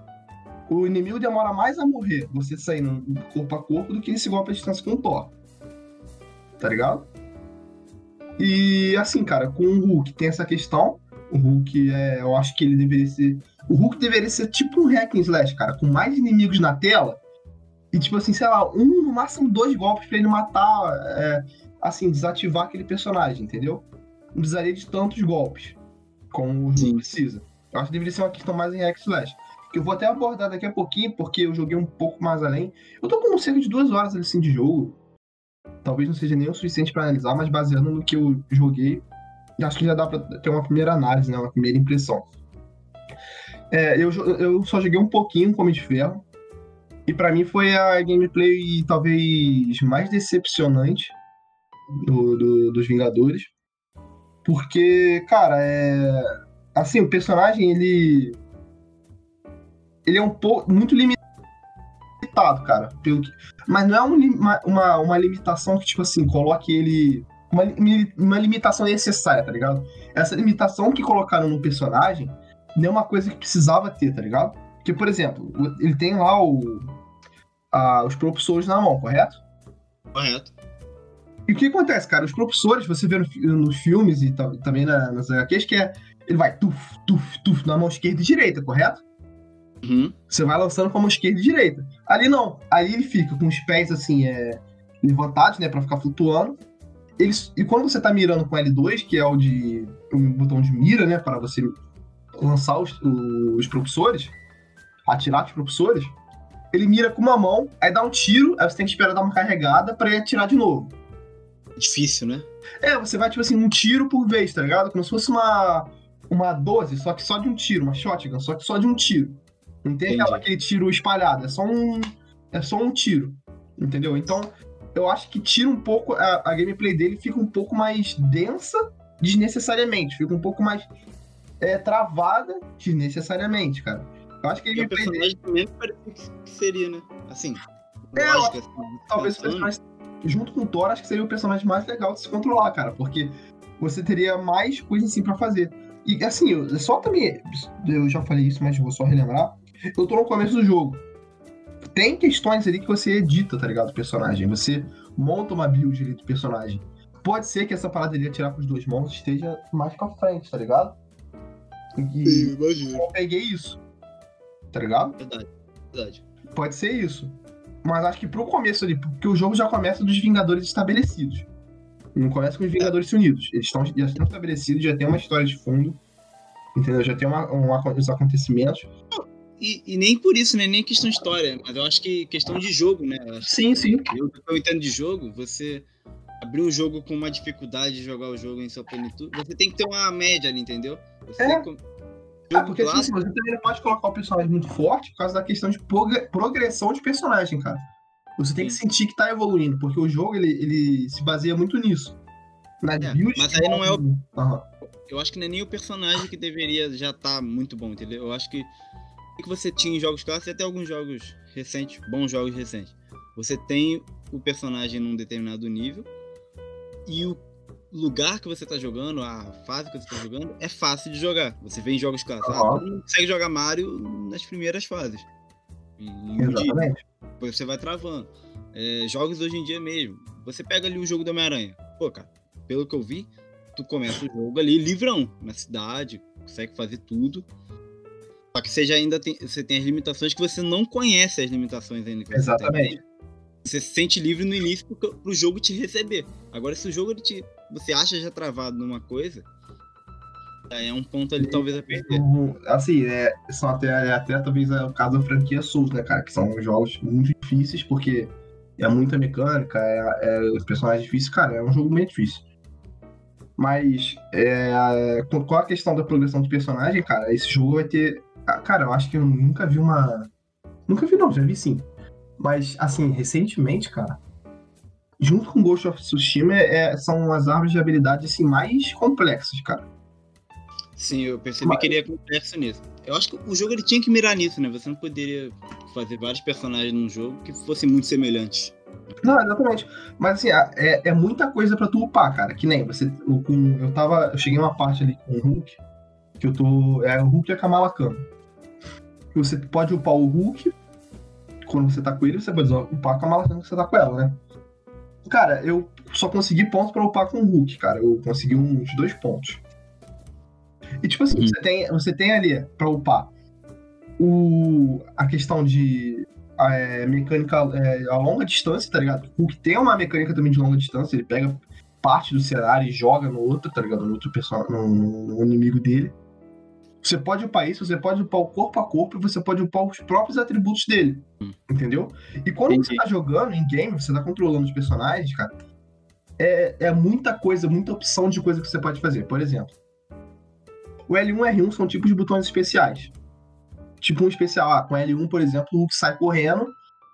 O inimigo demora mais a morrer você saindo corpo a corpo do que esse golpe a distância com o Thor. Tá ligado? E assim, cara, com o Hulk tem essa questão. O Hulk, é, eu acho que ele deveria ser. O Hulk deveria ser tipo um hack and slash, cara, com mais inimigos na tela. E tipo assim, sei lá, um, no máximo dois golpes pra ele matar, é, assim, desativar aquele personagem, entendeu? Não precisaria de tantos golpes como o Hulk precisa. Eu acho que deveria ser uma questão mais em hack slash. Que eu vou até abordar daqui a pouquinho, porque eu joguei um pouco mais além. Eu tô com cerca de duas horas assim de jogo talvez não seja nem o suficiente para analisar, mas baseando no que eu joguei, acho que já dá para ter uma primeira análise, né, uma primeira impressão. É, eu, eu só joguei um pouquinho com Homem de Ferro, e para mim foi a gameplay talvez mais decepcionante do, do, dos Vingadores, porque, cara, é assim, o personagem ele ele é um pouco muito limitado cara. Pelo que... Mas não é uma, uma, uma limitação que, tipo assim, coloque ele. Uma, uma limitação necessária, tá ligado? Essa limitação que colocaram no personagem não é uma coisa que precisava ter, tá ligado? Porque, por exemplo, ele tem lá o, a, os propulsores na mão, correto? Correto. E o que acontece, cara? Os propulsores, você vê no, nos filmes e também na, nas HQs, que é. Ele vai tuf, tuf, tuf na mão esquerda e direita, correto? Uhum. Você vai lançando com a mão esquerda e direita. Ali não. Ali ele fica com os pés assim, é, levantados, né? Pra ficar flutuando. Eles, e quando você tá mirando com L2, que é o de. o botão de mira, né? Para você lançar os, os propulsores, atirar os propulsores, ele mira com uma mão, aí dá um tiro, aí você tem que esperar dar uma carregada para ele atirar de novo. Difícil, né? É, você vai, tipo assim, um tiro por vez, tá ligado? Como se fosse uma, uma 12, só que só de um tiro, uma shotgun, só que só de um tiro. Não tem aquela, aquele tiro espalhado, é só um. É só um tiro. Entendeu? Então, eu acho que tira um pouco. A, a gameplay dele fica um pouco mais densa desnecessariamente. Fica um pouco mais é, travada desnecessariamente, cara. Eu acho que ele. O personagem também parece que seria, né? Assim. É, lógico, assim, talvez o personagem. Junto com o Thor, acho que seria o personagem mais legal de se controlar, cara. Porque você teria mais coisa assim para fazer. E assim, só também. Eu já falei isso, mas vou só relembrar eu tô no começo do jogo. Tem questões ali que você edita, tá ligado? O personagem. Você monta uma build ali do personagem. Pode ser que essa parada de atirar com os dois mãos esteja mais pra frente, tá ligado? E Sim, imagina. Eu peguei isso. Tá ligado? Verdade, verdade. Pode ser isso. Mas acho que pro começo ali, porque o jogo já começa dos Vingadores estabelecidos. Não começa com os Vingadores. Unidos. Eles estão, já estão estabelecidos, já tem uma história de fundo. Entendeu? Já tem uma, uma, os acontecimentos. E, e, nem por isso, né? Nem questão de história, mas eu acho que questão de jogo, né? Sim, sim. Eu, eu entendo de jogo, você abrir um jogo com uma dificuldade de jogar o jogo em sua plenitude, você tem que ter uma média ali, entendeu? Você é. É, porque assim, você também não pode colocar o personagem muito forte por causa da questão de progressão de personagem, cara. Você tem que sentir que tá evoluindo, porque o jogo ele, ele se baseia muito nisso. Na é, build, mas aí não é o. Uhum. Eu acho que não é nem o personagem que deveria já estar tá muito bom, entendeu? Eu acho que que você tinha em jogos clássicos e até alguns jogos recentes, bons jogos recentes. Você tem o personagem num determinado nível e o lugar que você está jogando, a fase que você está jogando, é fácil de jogar. Você vê em jogos clássicos, uhum. ah, não consegue jogar Mario nas primeiras fases. Em Exatamente. Depois você vai travando. É, jogos hoje em dia mesmo. Você pega ali o jogo do Homem-Aranha. Pô, cara, pelo que eu vi, tu começa o jogo ali livrão, na cidade, consegue fazer tudo. Só que você já ainda tem, você tem as limitações que você não conhece as limitações ainda. Que Exatamente. Você, você, se sente livre no início pro, pro jogo te receber. Agora, se o jogo ele te, você acha já travado numa coisa, é um ponto ali talvez a perder. Assim, é, são até, é até talvez é o caso da franquia Souls, né, cara? Que são jogos muito difíceis, porque é muita mecânica, é, é os personagens difíceis, cara, é um jogo meio difícil. Mas é, com a questão da progressão do personagem, cara, esse jogo vai ter ah, cara, eu acho que eu nunca vi uma. Nunca vi, não, já vi sim. Mas, assim, recentemente, cara, junto com Ghost of Tsushima, é, são as árvores de habilidade assim, mais complexas, cara. Sim, eu percebi Mas... que ele é complexo nisso. Eu acho que o jogo ele tinha que mirar nisso, né? Você não poderia fazer vários personagens num jogo que fossem muito semelhantes. Não, exatamente. Mas assim, é, é muita coisa pra tu upar, cara. Que nem você. Eu, eu tava. Eu cheguei uma parte ali com o Hulk. Que eu tô. É o Hulk e a Kamala Khan. Você pode upar o Hulk. Quando você tá com ele, você pode upar a Kamala Khan quando você tá com ela, né? Cara, eu só consegui pontos pra upar com o Hulk, cara. Eu consegui uns dois pontos. E tipo assim, uhum. você, tem, você tem ali pra upar o, a questão de é, mecânica é, a longa distância, tá ligado? O Hulk tem uma mecânica também de longa distância, ele pega parte do cenário e joga no outro, tá ligado? No outro personagem, no, no inimigo dele. Você pode upar isso, você pode upar o corpo a corpo e você pode upar os próprios atributos dele. Hum. Entendeu? E quando Entendi. você tá jogando em game, você tá controlando os personagens, cara, é, é muita coisa, muita opção de coisa que você pode fazer. Por exemplo, o L1 e R1 são tipos de botões especiais. Tipo um especial, ah, com L1, por exemplo, o Hulk sai correndo,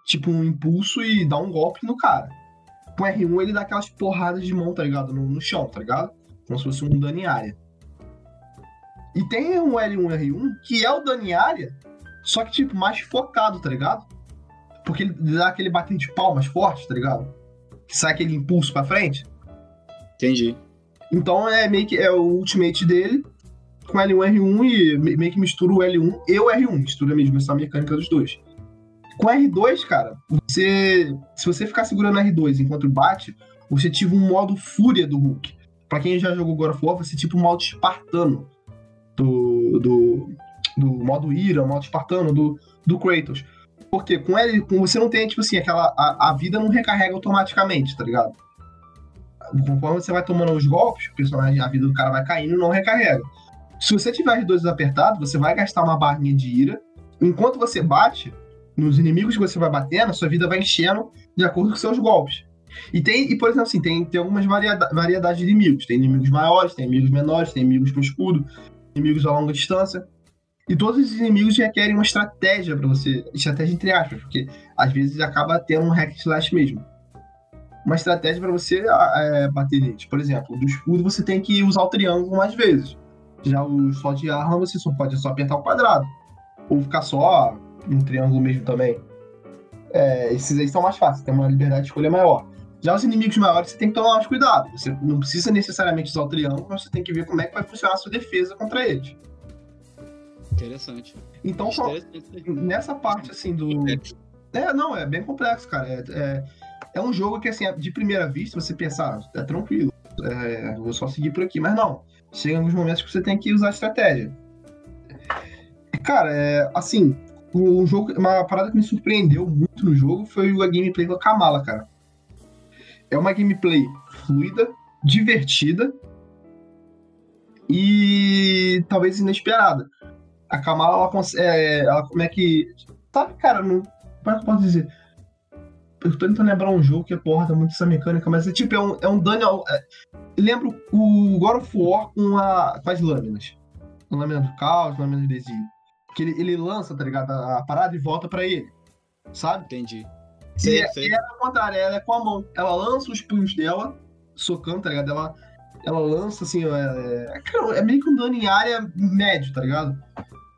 tipo um impulso e dá um golpe no cara. Com R1 ele dá aquelas porradas de mão, tá ligado? No, no chão, tá ligado? Como se fosse um dano em área. E tem um L1 R1 que é o dano em área, só que tipo, mais focado, tá ligado? Porque ele dá aquele bater de palmas forte, tá ligado? Que sai aquele impulso pra frente. Entendi. Então é meio que é o ultimate dele, com L1 R1 e meio que mistura o L1 e o R1, mistura mesmo essa mecânica dos dois. Com R2, cara, você se você ficar segurando R2 enquanto bate, você ativa um modo fúria do Hulk. Pra quem já jogou God of War, você tipo um modo espartano do, do, do modo ira, modo espartano do, do Kratos. Porque com ele, com você não tem, tipo assim, aquela. A, a vida não recarrega automaticamente, tá ligado? Conforme você vai tomando os golpes, o personagem, a vida do cara vai caindo e não recarrega. Se você tiver os dois apertados, você vai gastar uma barrinha de ira. Enquanto você bate, nos inimigos que você vai batendo, sua vida vai enchendo de acordo com seus golpes. E tem, e por exemplo, assim, tem, tem algumas variedades variedade de inimigos. Tem inimigos maiores, tem inimigos menores, tem inimigos com escudo, inimigos a longa distância. E todos esses inimigos requerem uma estratégia para você. Estratégia entre aspas, porque às vezes acaba tendo um hack slash mesmo. Uma estratégia para você é, bater neles. Por exemplo, do escudo você tem que usar o triângulo mais vezes. Já o só de arma você só pode só apertar o quadrado. Ou ficar só um triângulo mesmo também. É, esses aí são mais fáceis, tem uma liberdade de escolha maior. Já os inimigos maiores você tem que tomar mais cuidado. Você não precisa necessariamente usar o triângulo, mas você tem que ver como é que vai funcionar a sua defesa contra eles. Interessante. Então, Interessante. nessa parte assim do. É, não, é bem complexo, cara. É, é, é, um jogo que, assim, de primeira vista, você pensar, ah, é tranquilo, é, vou só seguir por aqui, mas não chega alguns momentos que você tem que usar estratégia. Cara, é, assim, o jogo, uma parada que me surpreendeu muito no jogo foi a gameplay da Kamala, cara. É uma gameplay fluida, divertida e talvez inesperada. A Kamala, ela, é, ela como é que. Sabe, cara, não. Como é que eu posso dizer? Eu tô tentando lembrar um jogo que aborda muito essa mecânica, mas é tipo, é um, é um dano. É, lembro o God of War com, a, com as lâminas. Lâmina do caos, lâmina do exílio. Que ele, ele lança, tá ligado? A, a parada e volta pra ele. Sabe? Entendi. Sei, e, sei. e ela é o contrário, ela é com a mão. Ela lança os punhos dela, socando, tá ligado? Ela, ela lança assim, é, é, é meio que um dano em área médio, tá ligado?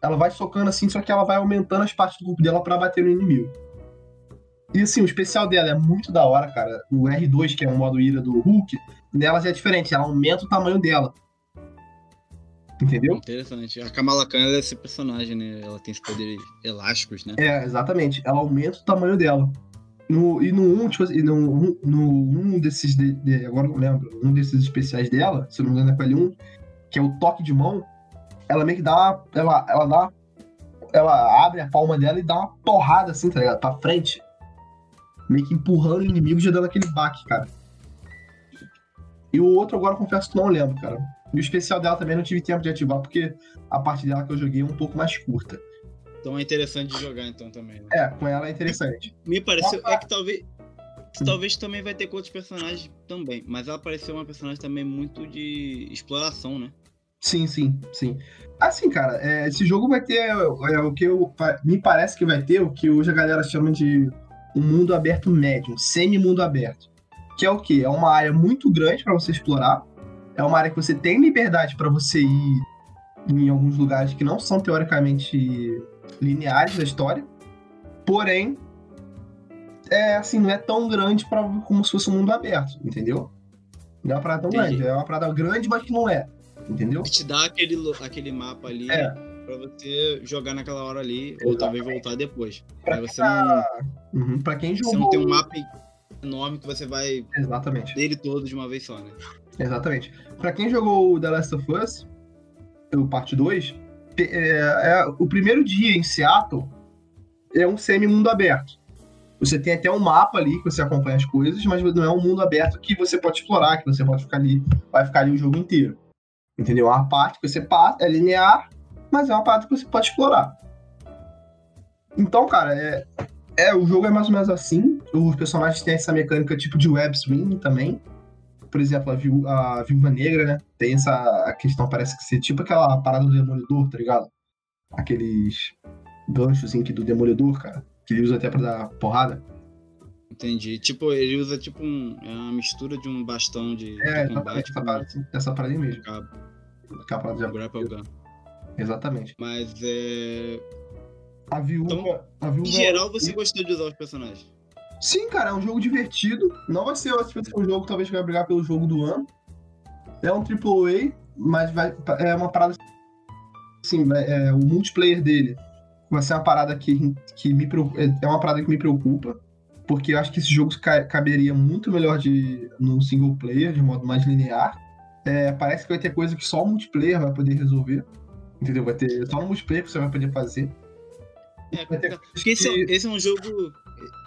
Ela vai socando assim, só que ela vai aumentando as partes do corpo dela para bater no inimigo. E assim, o especial dela é muito da hora, cara. O R2, que é o modo ira do Hulk, nela já é diferente, ela aumenta o tamanho dela. Entendeu? Interessante. A Kamala Khan é esse personagem, né? Ela tem os poderes elásticos, né? É, exatamente. Ela aumenta o tamanho dela. No, e no um, tipo assim, no, no um desses. De, de, agora não lembro. Um desses especiais dela, se não me engano é com L1, que é o toque de mão, ela meio que dá. Ela, ela dá. Ela abre a palma dela e dá uma porrada assim, tá ligado? Pra frente meio que empurrando o inimigo e já dando aquele baque, cara. E o outro agora confesso que não lembro, cara. E o especial dela também não tive tempo de ativar, porque a parte dela que eu joguei é um pouco mais curta. Então é interessante de jogar então também, né? É, com ela é interessante. Me pareceu. É que talvez. Talvez também vai ter com outros personagens também. Mas ela pareceu uma personagem também muito de exploração, né? Sim, sim, sim. Assim, cara, é, esse jogo vai ter é, o que eu, me parece que vai ter o que hoje a galera chama de um mundo aberto médio, um semi-mundo aberto. Que é o quê? É uma área muito grande para você explorar. É uma área que você tem liberdade para você ir em alguns lugares que não são teoricamente lineares da história. Porém, é assim, não é tão grande pra, como se fosse um mundo aberto, entendeu? Não é uma parada tão Entendi. grande, é uma parada grande, mas que não é, entendeu? Te dá aquele, aquele mapa ali É. pra você jogar naquela hora ali, ou Exatamente. talvez voltar depois. Pra Aí você não, Uhum, pra quem você jogou. não tem um mapa enorme que você vai Exatamente. dele todo de uma vez só, né? Exatamente. Pra quem jogou o The Last of Us, o parte 2, te- é, é- o primeiro dia em Seattle é um semi-mundo aberto. Você tem até um mapa ali que você acompanha as coisas, mas não é um mundo aberto que você pode explorar, que você pode ficar ali, vai ficar ali o jogo inteiro. Entendeu? É uma parte que você passa, é linear, mas é uma parte que você pode explorar. Então, cara, é, é o jogo é mais ou menos assim. Os personagens têm essa mecânica tipo de web swing também por exemplo, a, Viú- a Viúva Negra, né? Tem essa a questão, parece que ser tipo aquela parada do Demolidor, tá ligado? Aqueles ganchos assim, que do Demolidor, cara. Que ele usa até pra dar porrada. Entendi. Tipo, ele usa tipo um, é uma mistura de um bastão de, É, de combate essa parada, assim, essa parada aí mesmo. cabo, parada de grapple gun. Exatamente. Mas é. A viúva. Então, a viúva Em geral, você gostou de usar os personagens. Sim, cara, é um jogo divertido. Não vai ser, eu acho que vai ser um jogo talvez que vai brigar pelo jogo do ano. É um AAA, mas vai, é uma parada. Assim, vai- é, o multiplayer dele vai ser uma parada que, que me preocupa, é uma parada que me preocupa. Porque eu acho que esse jogo ca- caberia muito melhor de, no single player, de modo mais linear. É, parece que vai ter coisa que só o multiplayer vai poder resolver. Entendeu? Vai ter só no multiplayer que você vai poder fazer. É, Vai porque esse, é- que- esse é um jogo.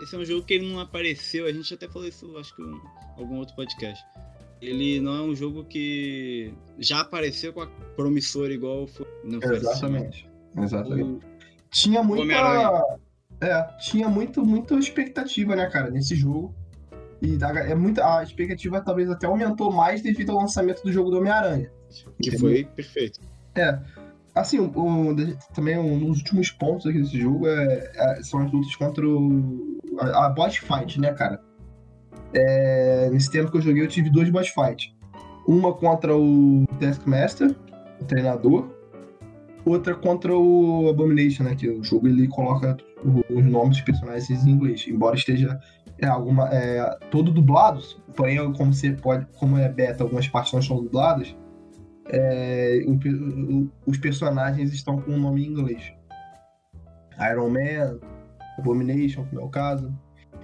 Esse é um jogo que ele não apareceu. A gente até falou isso, acho que em algum outro podcast. Ele não é um jogo que já apareceu com a promissora igual foi. Não foi assim. Exatamente. Exatamente. O- tinha muita. É, tinha muito, muita expectativa, né, cara, nesse jogo. E a, é muita, a expectativa talvez até aumentou mais devido ao lançamento do jogo do Homem-Aranha. que Entendeu? foi perfeito. Assim, o, o- também um dos últimos pontos aqui desse jogo é, é- são as lutas contra o, a, a boss fight, né, cara? É, nesse tempo que eu joguei, eu tive dois boss fights. Uma contra o Taskmaster, o treinador. Outra contra o Abomination, né? Que o jogo ele coloca os nomes dos personagens em inglês. Embora esteja é, alguma, é, todo dublado, porém, como, você pode, como é beta, algumas partes não estão dubladas, é, os personagens estão com o nome em inglês. Iron Man, Abomination, como é o caso.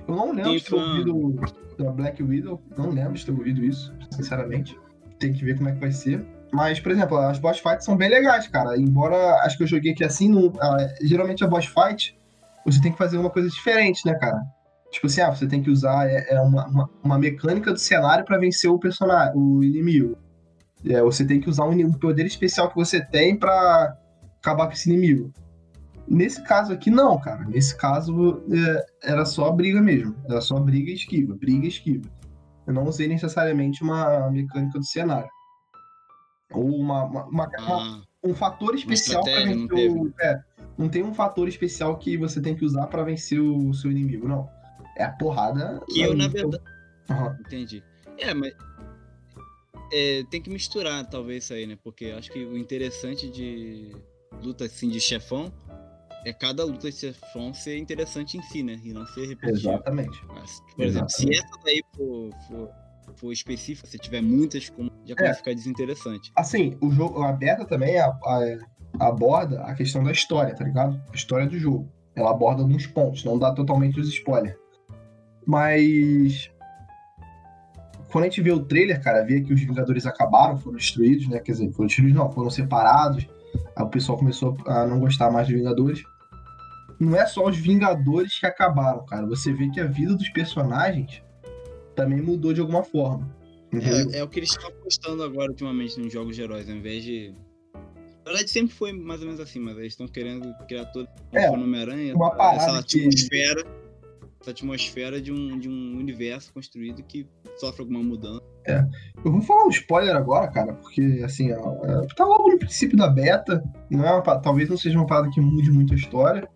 Eu não lembro de ter Então- ouvido da Black Widow, não lembro de ter ouvido isso, sinceramente. Tem que ver como é que vai ser. Mas, por exemplo, as boss fights são bem legais, cara. Embora acho que eu joguei aqui assim, não- ah, geralmente a boss fight você tem que fazer uma coisa diferente, né, cara? Tipo assim, ah, você tem que usar é, é uma, uma, uma mecânica do cenário pra vencer o personagem, o inimigo. É, você tem que usar um, poder especial que você tem pra acabar com esse inimigo. Nesse caso aqui, não, cara. Nesse caso, é, era só briga mesmo. Era só briga e esquiva, briga e esquiva. Eu não usei necessariamente uma mecânica do cenário. Ou uma, uma- uma- uma- Ah, um fator especial pra estratégia, não vencer o. É, não tem um fator especial que você tem que usar pra vencer o seu inimigo, não. É a porrada. que eu, na Aham. verdade. Entendi. É, mas. É, tem que misturar, talvez, isso aí, né? Porque acho que o interessante de luta assim de chefão é cada luta de chefão ser interessante em si, né? E não ser repetitiva. Exatamente. Mas, por exemplo, se essa daí for, for, for específica, se tiver muitas, como- já começa a ficar desinteressante. Assim, o jogo, a beta também a- a- aborda a questão da história, tá ligado? A história do jogo. Ela aborda alguns pontos, não dá totalmente os spoilers. Mas. Quando a gente vê o trailer, cara, vê que os Vingadores acabaram, foram destruídos, né? Quer dizer, foram destruídos, não, foram separados. Aí o pessoal começou a não gostar mais dos Vingadores. Não é só os Vingadores que acabaram, cara. Você vê que a vida dos personagens também mudou de alguma forma. É, é o que eles estão apostando agora ultimamente nos jogos de heróis, ao invés de. Na verdade, sempre foi mais ou menos assim, mas eles estão querendo criar todo É, o Homem-Aranha, essa que- atmosfera, essa atmosfera de um, de um universo construído que sofre alguma mudança. Eu vou falar um spoiler agora, cara, porque assim, é, tá logo no princípio da beta, não é uma talvez não seja uma parada que mude muito a história.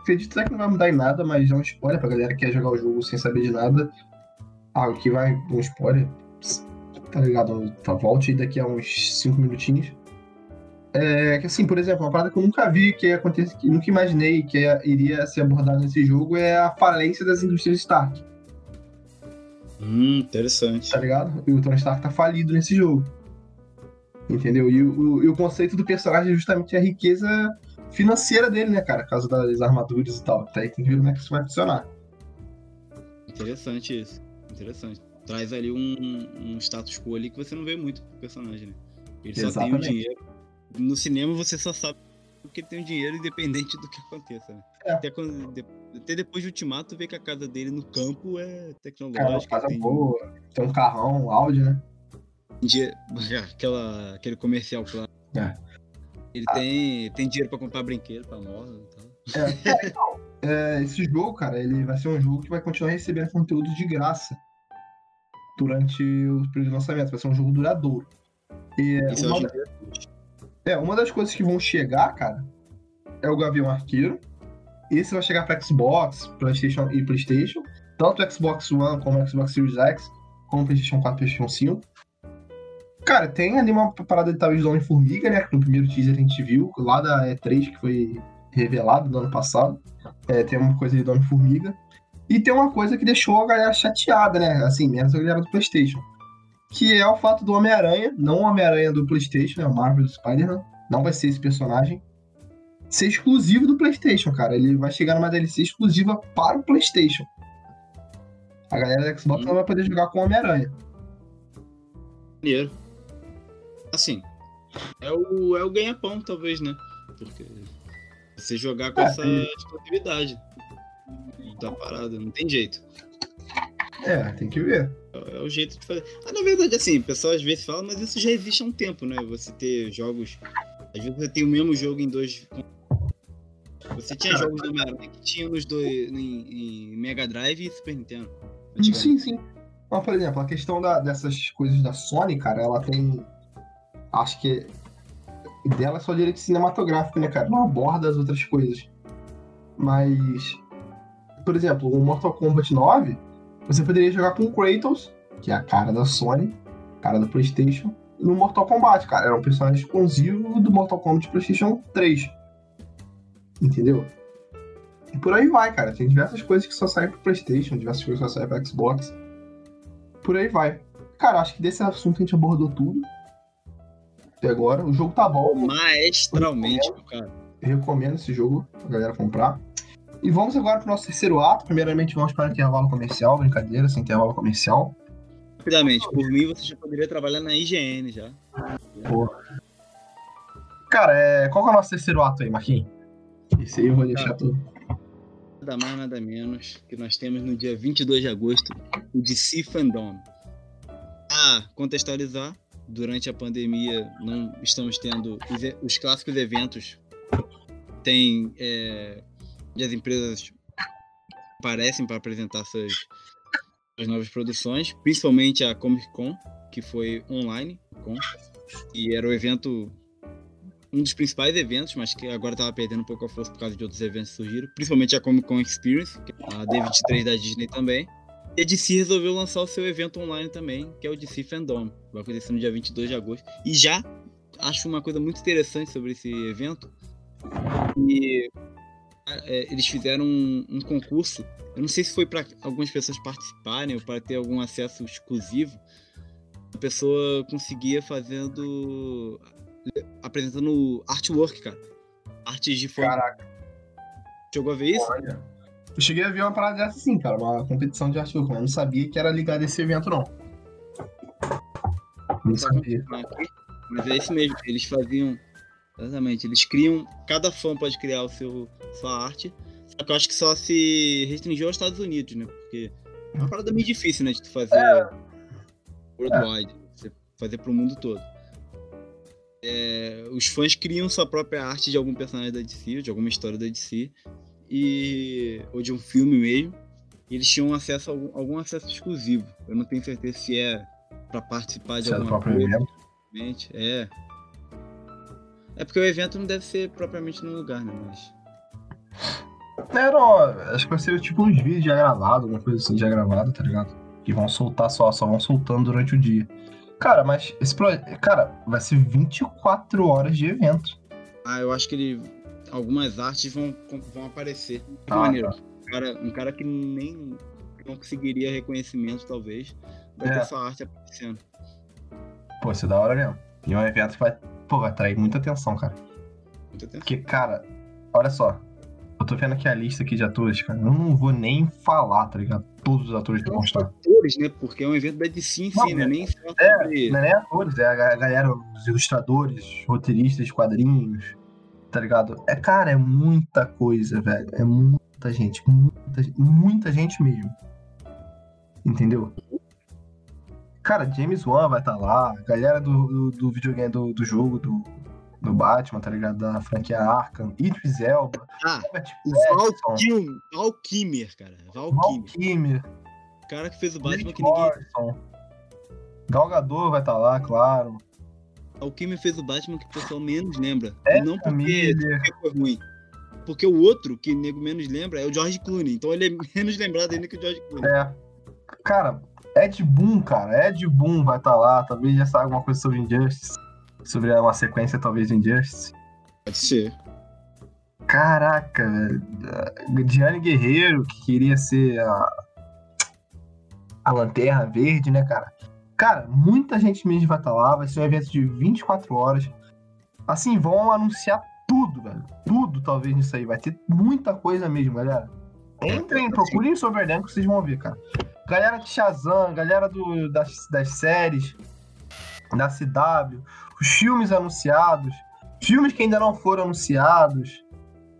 Acredito até que não vai mudar em nada, mas é um spoiler pra galera que quer jogar o jogo sem saber de nada. Ah, o que vai um spoiler, tá ligado? Tá, volte aí daqui a uns 5 minutinhos. É que assim, por exemplo, uma parada que eu nunca vi que acontecer, que nunca imaginei que iria ser abordada nesse jogo é a falência das indústrias Stark. Hum, interessante. Tá ligado? E o Tony Stark tá falido nesse jogo. Entendeu? E o, e o conceito do personagem é justamente a riqueza financeira dele, né, cara? Por causa das armaduras e tal. Tá aí tem que ver como é que isso vai funcionar. Interessante isso. Interessante. Traz ali um, um status quo ali que você não vê muito pro personagem, né? Ele só Exatamente. tem o dinheiro. No cinema você só sabe que ele tem dinheiro independente do que aconteça, né? É. Até, quando, até depois do ultimato, vê que a casa dele no campo é tecnológica. É casa tem... boa, tem um carrão, um áudio, né? Aquela, aquele comercial, claro. É. Ele ah. tem, tem dinheiro pra comprar brinquedo pra nós e tal. É, então, é, esse jogo, cara, ele vai ser um jogo que vai continuar recebendo conteúdo de graça durante o período de lançamento. Vai ser um jogo duradouro. E, Isso uma, é, uma das coisas que vão chegar, cara, é o Gavião Arqueiro. Esse vai chegar para Xbox, PlayStation e PlayStation. Tanto Xbox One como Xbox Series X, como PlayStation 4 e PlayStation 5. Cara, tem ali uma parada de talvez do Homem-Formiga, né? Que no primeiro teaser a gente viu, lá da E3, que foi revelado no ano passado. É, tem uma coisa de Homem-Formiga. E tem uma coisa que deixou a galera chateada, né? Assim, menos a galera do PlayStation. Que é o fato do Homem-Aranha, não o Homem-Aranha do PlayStation, é o Marvel Spider-Man, não vai ser esse personagem, ser exclusivo do PlayStation, cara. Ele vai chegar numa DLC exclusiva para o PlayStation. A galera da Xbox não vai poder jogar com o Homem-Aranha. Assim, é o, é o ganha-pão, talvez, né? Porque você jogar com é, essa é... exclusividade da parada, não tem jeito. É, tem que ver. É, é o jeito de fazer. Ah, na verdade, assim, o pessoal às vezes fala, mas isso já existe há um tempo, né? Você ter jogos. Às vezes você tem o mesmo jogo em dois. Você tinha jogos do Homem-Aranha que tinha nos dois. Em, em, Mega Drive e Super Nintendo. Sim, sim. Mas, por exemplo, a questão da, dessas coisas da Sony, cara, ela tem. Acho que. Dela é só direito cinematográfico, né, cara? Não aborda as outras coisas. Mas. Por exemplo, o Mortal Kombat 9 você poderia jogar com o Kratos, que é a cara da Sony, cara da PlayStation, no Mortal Kombat, cara. Era um personagem exclusivo do Mortal Kombat PlayStation 3. Entendeu? E por aí vai, cara. Tem diversas coisas que só saem pro PlayStation, diversas coisas que só saem pro Xbox. Por aí vai. Cara, acho que desse assunto a gente abordou tudo. Até agora. O jogo tá bom. Maestralmente, cara. Eu recomendo esse jogo pra galera comprar. E vamos agora para o nosso terceiro ato. Primeiramente, vamos para o intervalo comercial. Brincadeira, sem intervalo comercial. Rapidamente, por mim você já poderia trabalhar na IGN já. Porra. Cara, é... qual é o nosso terceiro ato aí, Marquinhos? Esse aí eu vou deixar tudo. Nada mais, nada menos que nós temos no dia 22 de agosto o DC Fandom. Ah, contextualizar, durante a pandemia não estamos tendo os, os clássicos eventos. Tem é, e as empresas aparecem para apresentar suas, suas novas produções, principalmente a Comic Con, que foi online, com, e era o evento um dos principais eventos, mas que agora estava perdendo um pouco a força por causa de outros eventos que surgiram, principalmente a Comic Con Experience, a D23 da Disney também. E a DC resolveu lançar o seu evento online também, que é o DC Fandom. Vai acontecer no dia 22 de agosto. E já acho uma coisa muito interessante sobre esse evento. E é, eles fizeram um, um, concurso. Eu não sei se foi para algumas pessoas participarem ou para ter algum acesso exclusivo. A pessoa conseguia fazendo. apresentando artwork, cara. Artes de forma. Caraca. Chegou a ver isso? Olha. Eu cheguei a ver uma parada dessa sim, cara. Uma competição de artwork, mas não sabia que era ligado a esse evento, não. Não sabia. Mas é isso mesmo. Eles faziam Exatamente. Eles criam. Cada fã pode criar o seu, sua arte. Só que eu acho que só se restringiu aos Estados Unidos, né? Porque é uma parada meio difícil, né? De tu fazer é. worldwide. Você fazer pro mundo todo. É, os fãs criam sua própria arte de algum personagem da DC, de alguma história da DC. E, ou de um filme mesmo. E eles tinham acesso a algum, algum acesso exclusivo. Eu não tenho certeza se é para participar de se alguma é coisa. É, é porque o evento não deve ser propriamente no lugar, né? Mas. É, não, acho que vai ser tipo uns vídeos já gravados, alguma coisa assim já gravada, tá ligado? Que vão soltar só, só vão soltando durante o dia. Cara, mas esse pro... Cara, vai ser 24 horas de evento. Ah, eu acho que ele. Algumas artes vão, vão aparecer. Que Ah, maneiro. Um cara, um cara que nem não conseguiria reconhecimento, talvez, vai É. ter sua arte aparecendo. Pô, isso é da hora mesmo. E é um evento que vai, pô, vai atrair muita atenção, cara. Muita atenção. Porque, cara, olha só. Eu tô vendo aqui a lista aqui de atores, cara. Eu não vou nem falar, tá ligado? Todos os atores que vão estar. atores, né? Porque é um evento da DC em si, né? Nem só É, sobre. não é nem atores, é a ga- galera, os ilustradores, roteiristas quadrinhos, tá ligado? É, cara, é muita coisa, velho. É muita gente, muita, muita gente mesmo. Entendeu? Cara, James Wan vai estar lá, a galera do, do, do videogame, do, do jogo, do, do Batman, tá ligado? Da franquia Arkham, Idris Elba, Ah, o Val Kilmer, cara. Val Kilmer. O cara que fez o Batman que ninguém. Morrison, Gal Gadot vai estar lá, claro. Val Kilmer fez o Batman que o pessoal menos lembra. É, não porque, porque foi ruim. Porque o outro que o nego menos lembra é o George Clooney. Então ele é menos lembrado ainda que o George Clooney. É. Cara, Ed Boon, cara. Ed Boon vai estar lá. Talvez já saiba alguma coisa sobre Injustice. Sobre uma sequência, talvez, de Injustice. Pode ser. Caraca, velho. Diane Guerreiro, que queria ser a. A Lanterna Verde, né, cara? Cara, muita gente mesmo vai estar lá. Vai ser um evento de 24 horas. Assim, vão anunciar tudo, velho. Tudo, talvez, nisso aí. Vai ter muita coisa mesmo, galera. Entrem, procurem sobre elenco que vocês vão ver, cara. Galera de Shazam, galera do, das, das séries, da CW, os filmes anunciados, filmes que ainda não foram anunciados.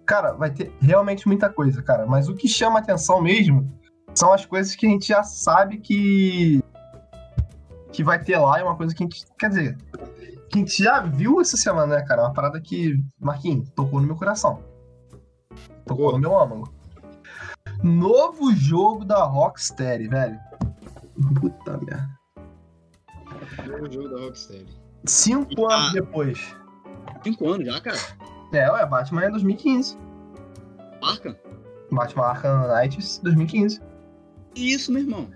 Cara, vai ter realmente muita coisa, cara. Mas o que chama atenção mesmo são as coisas que a gente já sabe que. que vai ter lá. É uma coisa que a gente. Quer dizer, que a gente já viu essa semana, né, cara? Uma parada que, Marquinhos, tocou no meu coração. Tocou no meu âmago. Novo jogo da Rocksteady, velho. Puta merda. O jogo da Rocksteady. Cinco Ah. anos depois. Cinco anos já, cara. É, ué, Batman é 2015. Marca? Batman Arkham Knight 2015. Isso, meu irmão.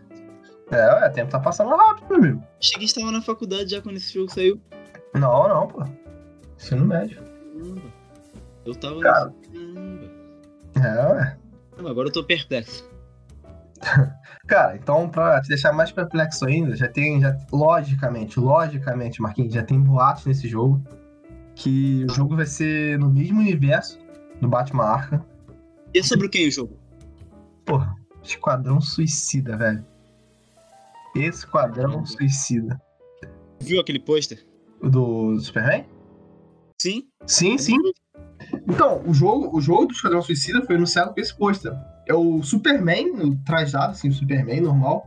É, ué, o tempo tá passando rápido, meu amigo. Achei que estava na faculdade já quando esse jogo saiu. Não, não, pô. Ensino médio. Caramba. Eu tava. Cara. Caramba. É, Agora eu tô perplexo. Cara, então pra te deixar mais perplexo ainda, já tem, já, logicamente, logicamente, Marquinhos, já tem boatos nesse jogo que o jogo vai ser no mesmo universo do Batman Arkham. E é sobre quem o jogo? Porra, Esquadrão Suicida, velho. Esquadrão Suicida. Viu aquele pôster? O do Superman? Sim? Sim, sim. Então, o jogo, o jogo do Esquadrão Suicida foi anunciado com esse pôster. É o Superman, trajado, assim, o Superman normal.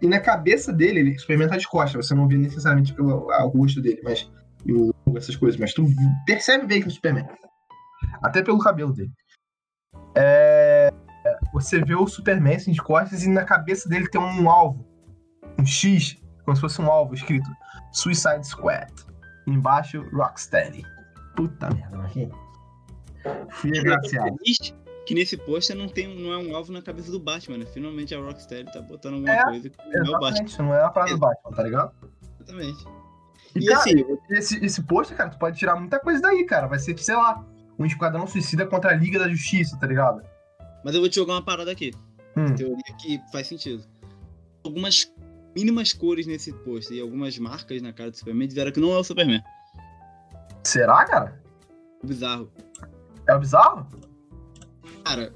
E na cabeça dele, ele, tá de costas. Você não vê necessariamente pelo a- o rosto dele, mas. O, essas coisas, mas tu percebe bem que é o Superman. Até pelo cabelo dele. É, você vê o Superman assim, de costas e na cabeça dele tem um alvo. Um X, como se fosse um alvo escrito Suicide Squad. Embaixo, Rocksteady. Puta merda, Marquinhos. Feliz que nesse pôster não, tem, não é um alvo na cabeça do Batman, né? Finalmente a Rocksteady tá botando alguma É, coisa que não é o Batman. Não é a parada do Batman, tá ligado? Exatamente. E, E, cara, assim, esse, esse pôster, cara, tu pode tirar muita coisa daí, cara. Vai ser, sei lá, um esquadrão suicida contra a Liga da Justiça, tá ligado? mas eu vou te jogar uma parada aqui. Hum, Teoria que faz sentido. Algumas mínimas cores nesse pôster e algumas marcas na cara do Superman disseram que não é o Superman. será, cara? Bizarro. É o bizarro? Cara,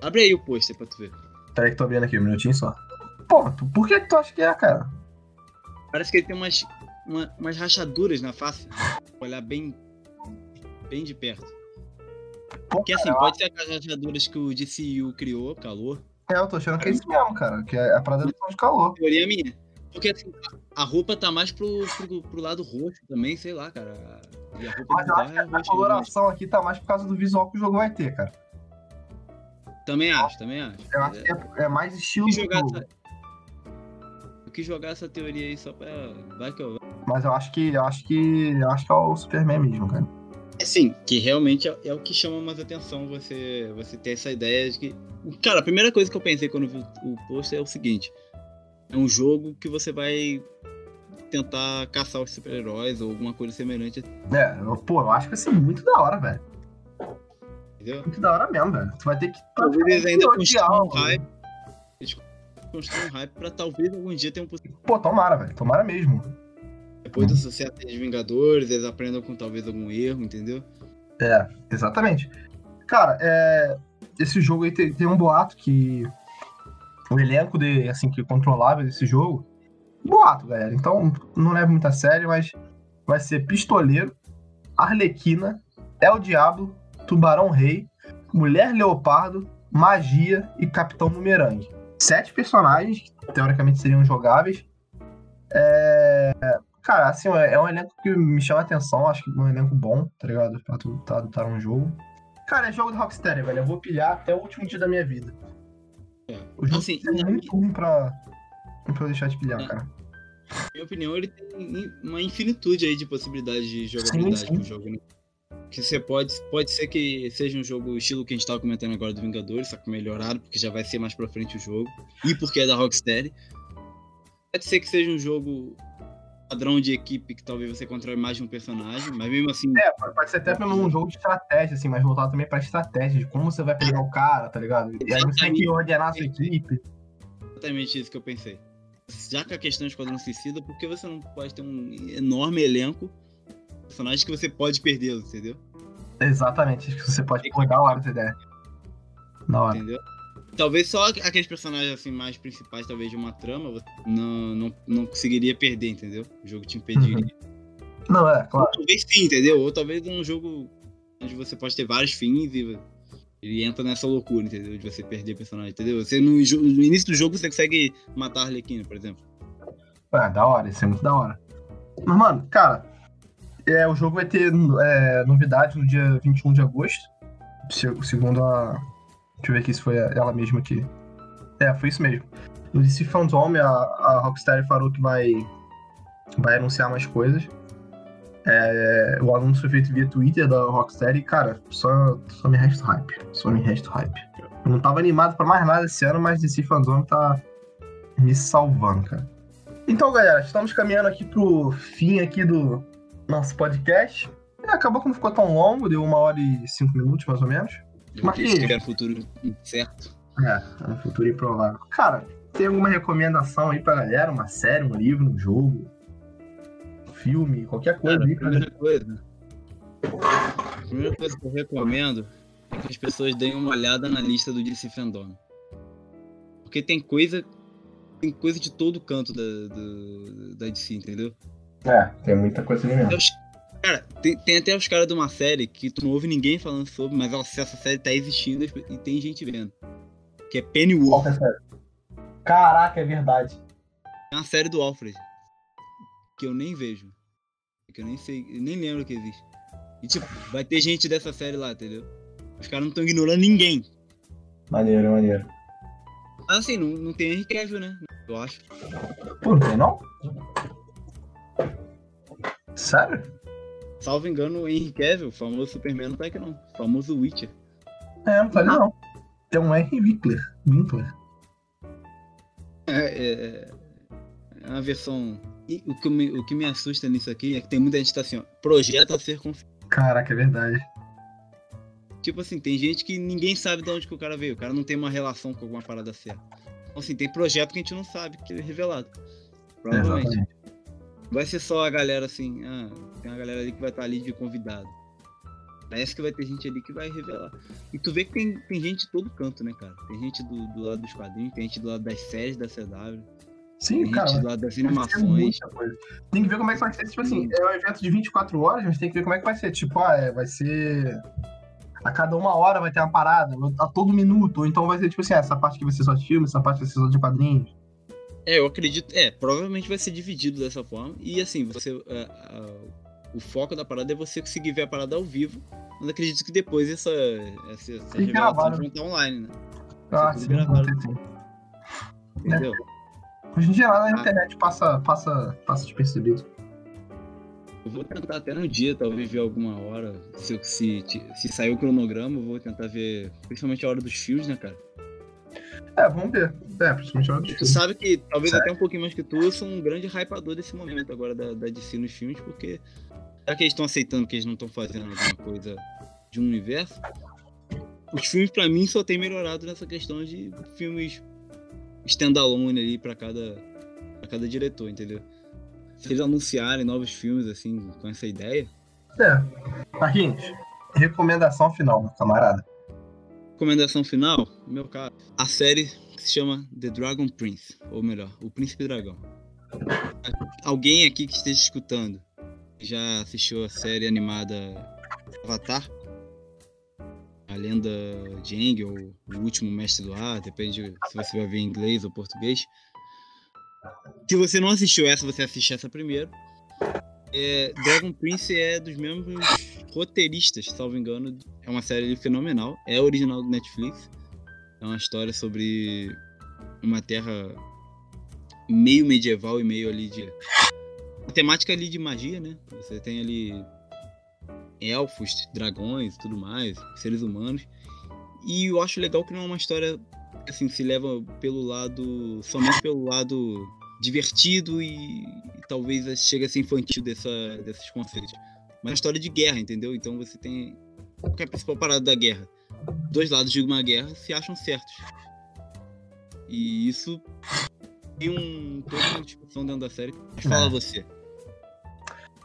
abre aí o pôster pra tu ver. Peraí que tô vendo aqui, um minutinho só. Pô, por que, que tu acha que é, cara? Parece que ele tem umas, uma- umas rachaduras na face. Olhar bem, bem de perto. Pô, Que assim, cara, pode ser aquelas rachaduras que o DCU criou, calor. É, eu tô achando que é isso mesmo, cara. Que é a parada de calor. Teoria minha. Porque assim, a roupa tá mais pro, pro, pro lado roxo também, sei lá, cara. E a roupa Mas eu acho que é a roxa, coloração aqui tá mais por causa do visual que o jogo vai ter, cara. Também acho, também acho. Eu acho que é, é mais estilo Eu quis jogar essa... Eu quis jogar essa teoria aí só pra. Vai que eu. Mas eu acho que eu acho que eu acho que é o Superman mesmo, cara. É sim, que realmente é, é o que chama mais atenção você, você ter essa ideia de que. Cara, a primeira coisa que eu pensei quando vi o pôster é o seguinte: é um jogo que você vai tentar caçar os super-heróis ou alguma coisa semelhante. É, eu- pô, eu acho que vai ser muito da hora, velho. Entendeu? Muito da hora mesmo, velho. Tu vai ter que. Talvez eles ainda construam um hype. Eles construam um hype pra talvez algum dia ter um Pô, tomara, velho. Tomara mesmo. Depois do sucesso dos Vingadores, eles aprendam com talvez algum erro, entendeu? É, exatamente. Cara, é, esse jogo aí tem, tem um boato que o elenco de, assim, que controlável desse jogo. Boato, galera. Então não leve muito a sério, mas vai ser Pistoleiro, Arlequina, El Diablo, Tubarão Rei, Mulher Leopardo, Magia e Capitão Bumerangue. Sete personagens que teoricamente seriam jogáveis. É, Cara, assim, é um elenco que me chama a atenção, acho que é um elenco bom, tá ligado? Pra tu tá, tá um jogo. Cara, é jogo do Rocksteady, velho. Eu vou pilhar até o último dia da minha vida. É. O jogo Assim, é na muito ruim pra, pra deixar de pilhar, É. cara. minha opinião, ele tem uma infinitude aí de possibilidades de jogabilidade Sim, sim. pro jogo, né? Que você pode, pode ser que seja um jogo estilo que a gente tava comentando agora do Vingadores, só que melhorado, porque já vai ser mais pra frente o jogo. E porque é da Rocksteady. Pode ser que seja um jogo padrão de equipe que talvez você controle mais de um personagem, mas mesmo assim, É, pode ser até mesmo um jogo de estratégia, assim, mas voltado também pra estratégia, de como você vai pegar o cara, tá ligado? E aí você tem que ordenar a sua equipe. exatamente isso que eu pensei. Já que a questão é Esquadrão Suicida, por que você não pode ter um enorme elenco de personagens que você pode perder, entendeu? Exatamente, acho que você pode pô, da hora essa ideia. Da hora. Entendeu? Talvez só aqueles personagens assim mais principais, talvez de uma trama, não, não, não conseguiria perder, entendeu? O jogo te impediria. Não, é, Ou claro. talvez sim, entendeu? Ou talvez um jogo onde você pode ter vários fins e ele entra nessa loucura, entendeu? De você perder personagem, entendeu? Você no, no início do jogo você consegue matar a Arlequina, por exemplo. É, da hora, isso é muito da hora. Mas, mano, cara, é, o jogo vai ter é, novidade no dia 21 de agosto. se- Segundo a. Deixa eu ver aqui se foi ela mesma que. É, foi isso mesmo. No DC Fandom, a, a Rockstar falou que vai, vai anunciar mais coisas. É, o anúncio foi feito via Twitter da Rockstar e, cara, só, só me resta hype. Só me resta hype. Eu não tava animado pra mais nada esse ano, mas DC Fandom tá me salvando, cara. Então, galera, estamos caminhando aqui pro fim aqui do nosso podcast. É, acabou que não ficou tão longo, deu uma hora e cinco minutos, mais ou menos. Mas que tiver futuro incerto. É, é um futuro improvável. Cara, tem alguma recomendação aí pra galera? Uma série, um livro, um jogo, um filme, qualquer coisa Cara, aí pra primeira coisa. A primeira coisa que eu recomendo é que as pessoas deem uma olhada na lista do DC Fandom. Porque tem coisa. Tem coisa de todo canto da, do- da DC, entendeu? É, tem muita coisa ali Até mesmo. os- Cara, tem, tem até os caras de uma série que tu não ouve ninguém falando sobre, mas essa essa série tá existindo e tem gente vendo. Que é Pennyworth. é? Caraca, é verdade. É uma série do Alfred. Que eu nem vejo. Que eu nem sei, nem lembro que existe. E tipo, vai ter gente dessa série lá, entendeu? Os caras não estão ignorando ninguém. Maneiro, maneiro. Mas assim, não, não tem Henry Cavill, né? Eu acho. Pô, não tem não? Sério? Salvo engano, o Henry Cavill, o famoso Superman, não tá aqui não. O famoso Witcher. É, não tá ali não. Tem um R. Winkler. Winkler. É, é, é uma versão. E o que, me, o que me assusta nisso aqui é que tem muita gente que tá assim, ó. Projeto a ser confirmado. Caraca, é verdade. Tipo assim, tem gente que ninguém sabe de onde que o cara veio. O cara não tem uma relação com alguma parada certa. Então, assim, tem projeto que a gente não sabe que é revelado. Provavelmente. Exatamente. Vai ser só a galera assim, ah, tem uma galera ali que vai estar ali de convidado. Parece que vai ter gente ali que vai revelar. E tu vê que tem, tem gente de todo canto, né, cara? Tem gente do, do lado dos quadrinhos, tem gente do lado das séries da CW, Sim, tem cara. gente do lado das animações. Tem que ver como é que vai ser. Tipo assim, é um evento de 24 horas, mas tem que ver como é que vai ser. Tipo, ah, é, vai ser. A cada uma hora vai ter uma parada, a todo minuto. Ou então vai ser, tipo assim, ah, essa parte aqui vai ser só de filme, essa parte vai ser só de quadrinhos. É, eu acredito. É, provavelmente vai ser dividido dessa forma. E assim, você. é, a- o foco da parada é você conseguir ver a parada ao vivo. Mas acredito que depois essa, essa, essa E revelação gravado. vai estar online, né? Ah, sim. Entendeu? Hoje em dia na Ah. internet passa, passa, passa despercebido. Eu vou tentar até no dia, talvez ver alguma hora. Se, se, se sair o cronograma, eu vou tentar ver. Principalmente a hora dos fios, né, cara? É, vamos ver. É, principalmente Tu sabe que, talvez até um pouquinho mais que tu, eu sou um grande hypador desse momento agora da, da DC nos filmes, porque já que eles estão aceitando que eles não estão fazendo alguma coisa de um universo, os filmes pra mim só tem melhorado nessa questão de filmes standalone ali pra cada, pra cada diretor, entendeu? Se eles anunciarem novos filmes assim, com essa ideia, É. Marquinhos, recomendação final, meu camarada. Recomendação final, meu cara, a série que se chama The Dragon Prince, ou melhor, O Príncipe Dragão. Alguém aqui que esteja escutando já assistiu a série animada Avatar? A lenda de Aang, ou O Último Mestre do Ar, depende se você vai ver em inglês ou português. Se você não assistiu essa, você assiste essa primeiro. É, Dragon Prince é dos mesmos roteiristas, salvo engano. É uma série fenomenal. É original do Netflix. É uma história sobre uma terra meio medieval e meio ali de. A temática ali de magia, né? Você tem ali elfos, dragões tudo mais, seres humanos. E eu acho legal que não é uma história assim, se leva pelo lado. somente pelo lado divertido e, e talvez chegue a ser infantil dessa, desses conceitos. Mas é uma história de guerra, entendeu? Então você tem. Que é a principal parada da guerra? Dois lados de uma guerra se acham certos. E isso tem um, toda uma discussão dentro da série. Mas Fala É. você.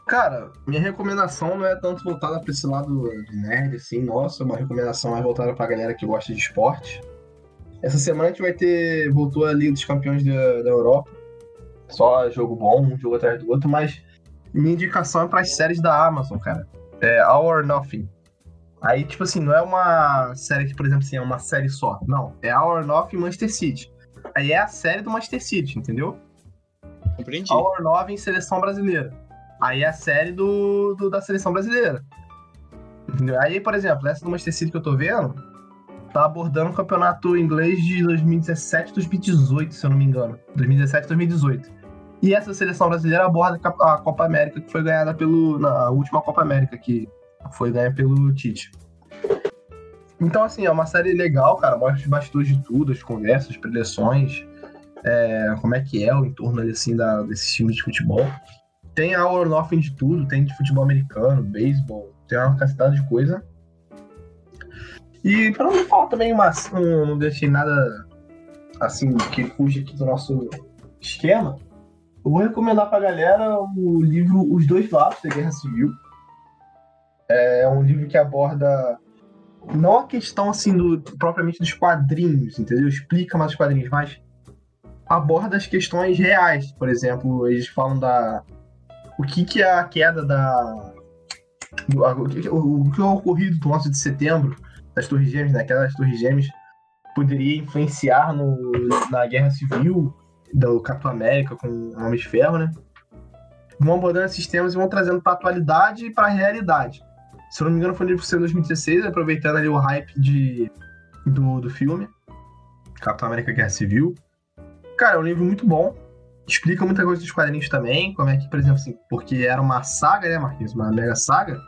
Cara, minha recomendação não é tanto voltada pra esse lado de nerd, assim, nossa, é uma recomendação mais voltada pra galera que gosta de esporte. Essa semana a gente vai ter. Voltou a Liga dos Campeões da, da Europa. Só jogo bom, um jogo atrás do outro, mas minha indicação é pras séries da Amazon, cara. É All or Nothing. Aí, tipo assim, não é uma série que, por exemplo, assim, é uma série só. Não, é All or Nothing Manchester City. Aí é a série do Manchester City, entendeu? Compreendi. All or Nothing Seleção Brasileira. Aí é a série do, do- da Seleção Brasileira. Entendeu? Aí, por exemplo, essa do Manchester City que eu tô vendo, tá abordando o campeonato inglês de 2017 2018, se eu não me engano. 2017 2018. E essa seleção brasileira aborda a Copa América, que foi ganhada pelo. Na última Copa América, que foi ganha pelo Tite. Então, assim, é uma série legal, cara. Mostra os bastidores de tudo, as conversas, as preleções, é, como é que é o entorno assim, da, desses times de futebol. Tem a All or Nothing de tudo, tem de futebol americano, beisebol, tem uma cacetada de coisa. E pra não falar também, mas não, não deixei nada assim que fuja aqui do nosso esquema, eu vou recomendar pra galera o livro Os Dois Lados da Guerra Civil. É um livro que aborda não a questão assim do propriamente dos quadrinhos, entendeu? Explica mais os quadrinhos, mas aborda as questões reais. Por exemplo, eles falam da o que que é a queda da a- o, que, o, o que é ocorrido do 11 de setembro das Torres Gêmeas, né? Aquelas Torres Gêmeas poderia influenciar no, na Guerra Civil do Capitão América com o Homem de Ferro, né? Vão abordando esses temas e vão trazendo pra atualidade e pra realidade. Se eu não me engano, foi no livro que saiu em 2016, aproveitando ali o hype de, do, do filme. Capitão América Guerra Civil. Cara, é um livro muito bom. Explica muita coisa dos quadrinhos também. Como é que, por exemplo, assim, porque era uma saga, né, Marquinhos? Uma mega saga.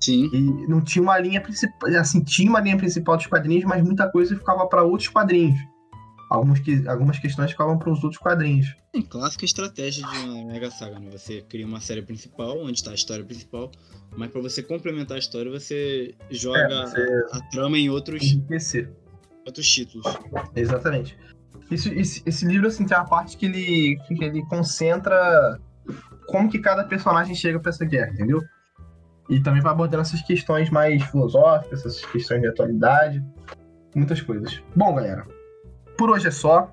Sim. E não tinha uma linha principal. Assim, tinha uma linha principal dos quadrinhos, mas muita coisa ficava para outros quadrinhos. Algumas, que, algumas questões ficavam para os outros quadrinhos. Sim, clássica estratégia de uma mega saga, né? Você cria uma série principal, onde está a história principal, mas para você complementar a história, você joga É, você- a, a trama em outros, Enriquecer. outros títulos. Exatamente. Isso, esse, esse livro, assim, tem uma parte que ele, que ele concentra como que cada personagem chega para essa guerra, entendeu? E também vai abordando essas questões mais filosóficas, essas questões de atualidade, muitas coisas. Bom, galera, por hoje é só.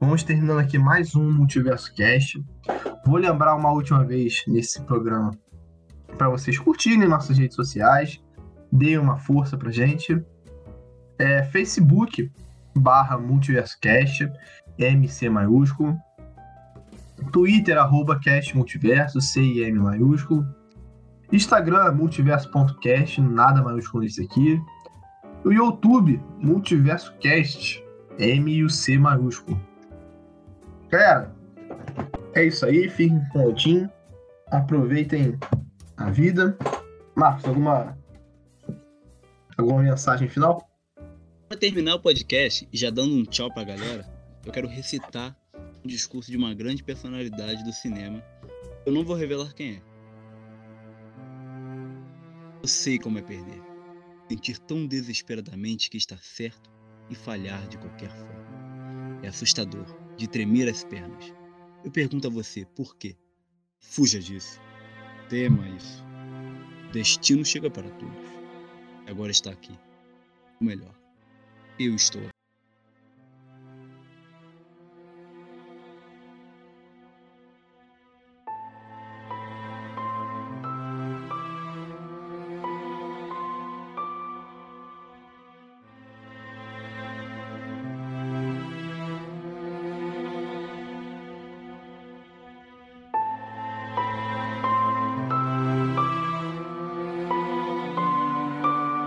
Vamos terminando aqui mais um Multiverso Cast. Vou lembrar uma última vez nesse programa para vocês curtirem nossas redes sociais, deem uma força pra gente. É, Facebook, barra MultiversoCast, MC maiúsculo. Twitter, arroba Cast Multiverso, C-I-M maiúsculo. Instagram, multiverso.cast, nada maiúsculo isso aqui. O YouTube, Multiverso Cast, M e o C maiúsculo. Galera, é isso aí, fiquem com o Odin, aproveitem a vida. Marcos, alguma, alguma mensagem final? terminar o podcast e já dando um tchau pra galera, eu quero recitar um discurso de uma grande personalidade do cinema. Eu não vou revelar quem é. Eu sei como é perder. Sentir tão desesperadamente que está certo e falhar de qualquer forma. É assustador, de tremer as pernas. Eu pergunto a você, por quê? Fuja disso. Tema isso. Destino chega para todos. Agora está aqui. O melhor. Eu estou aqui.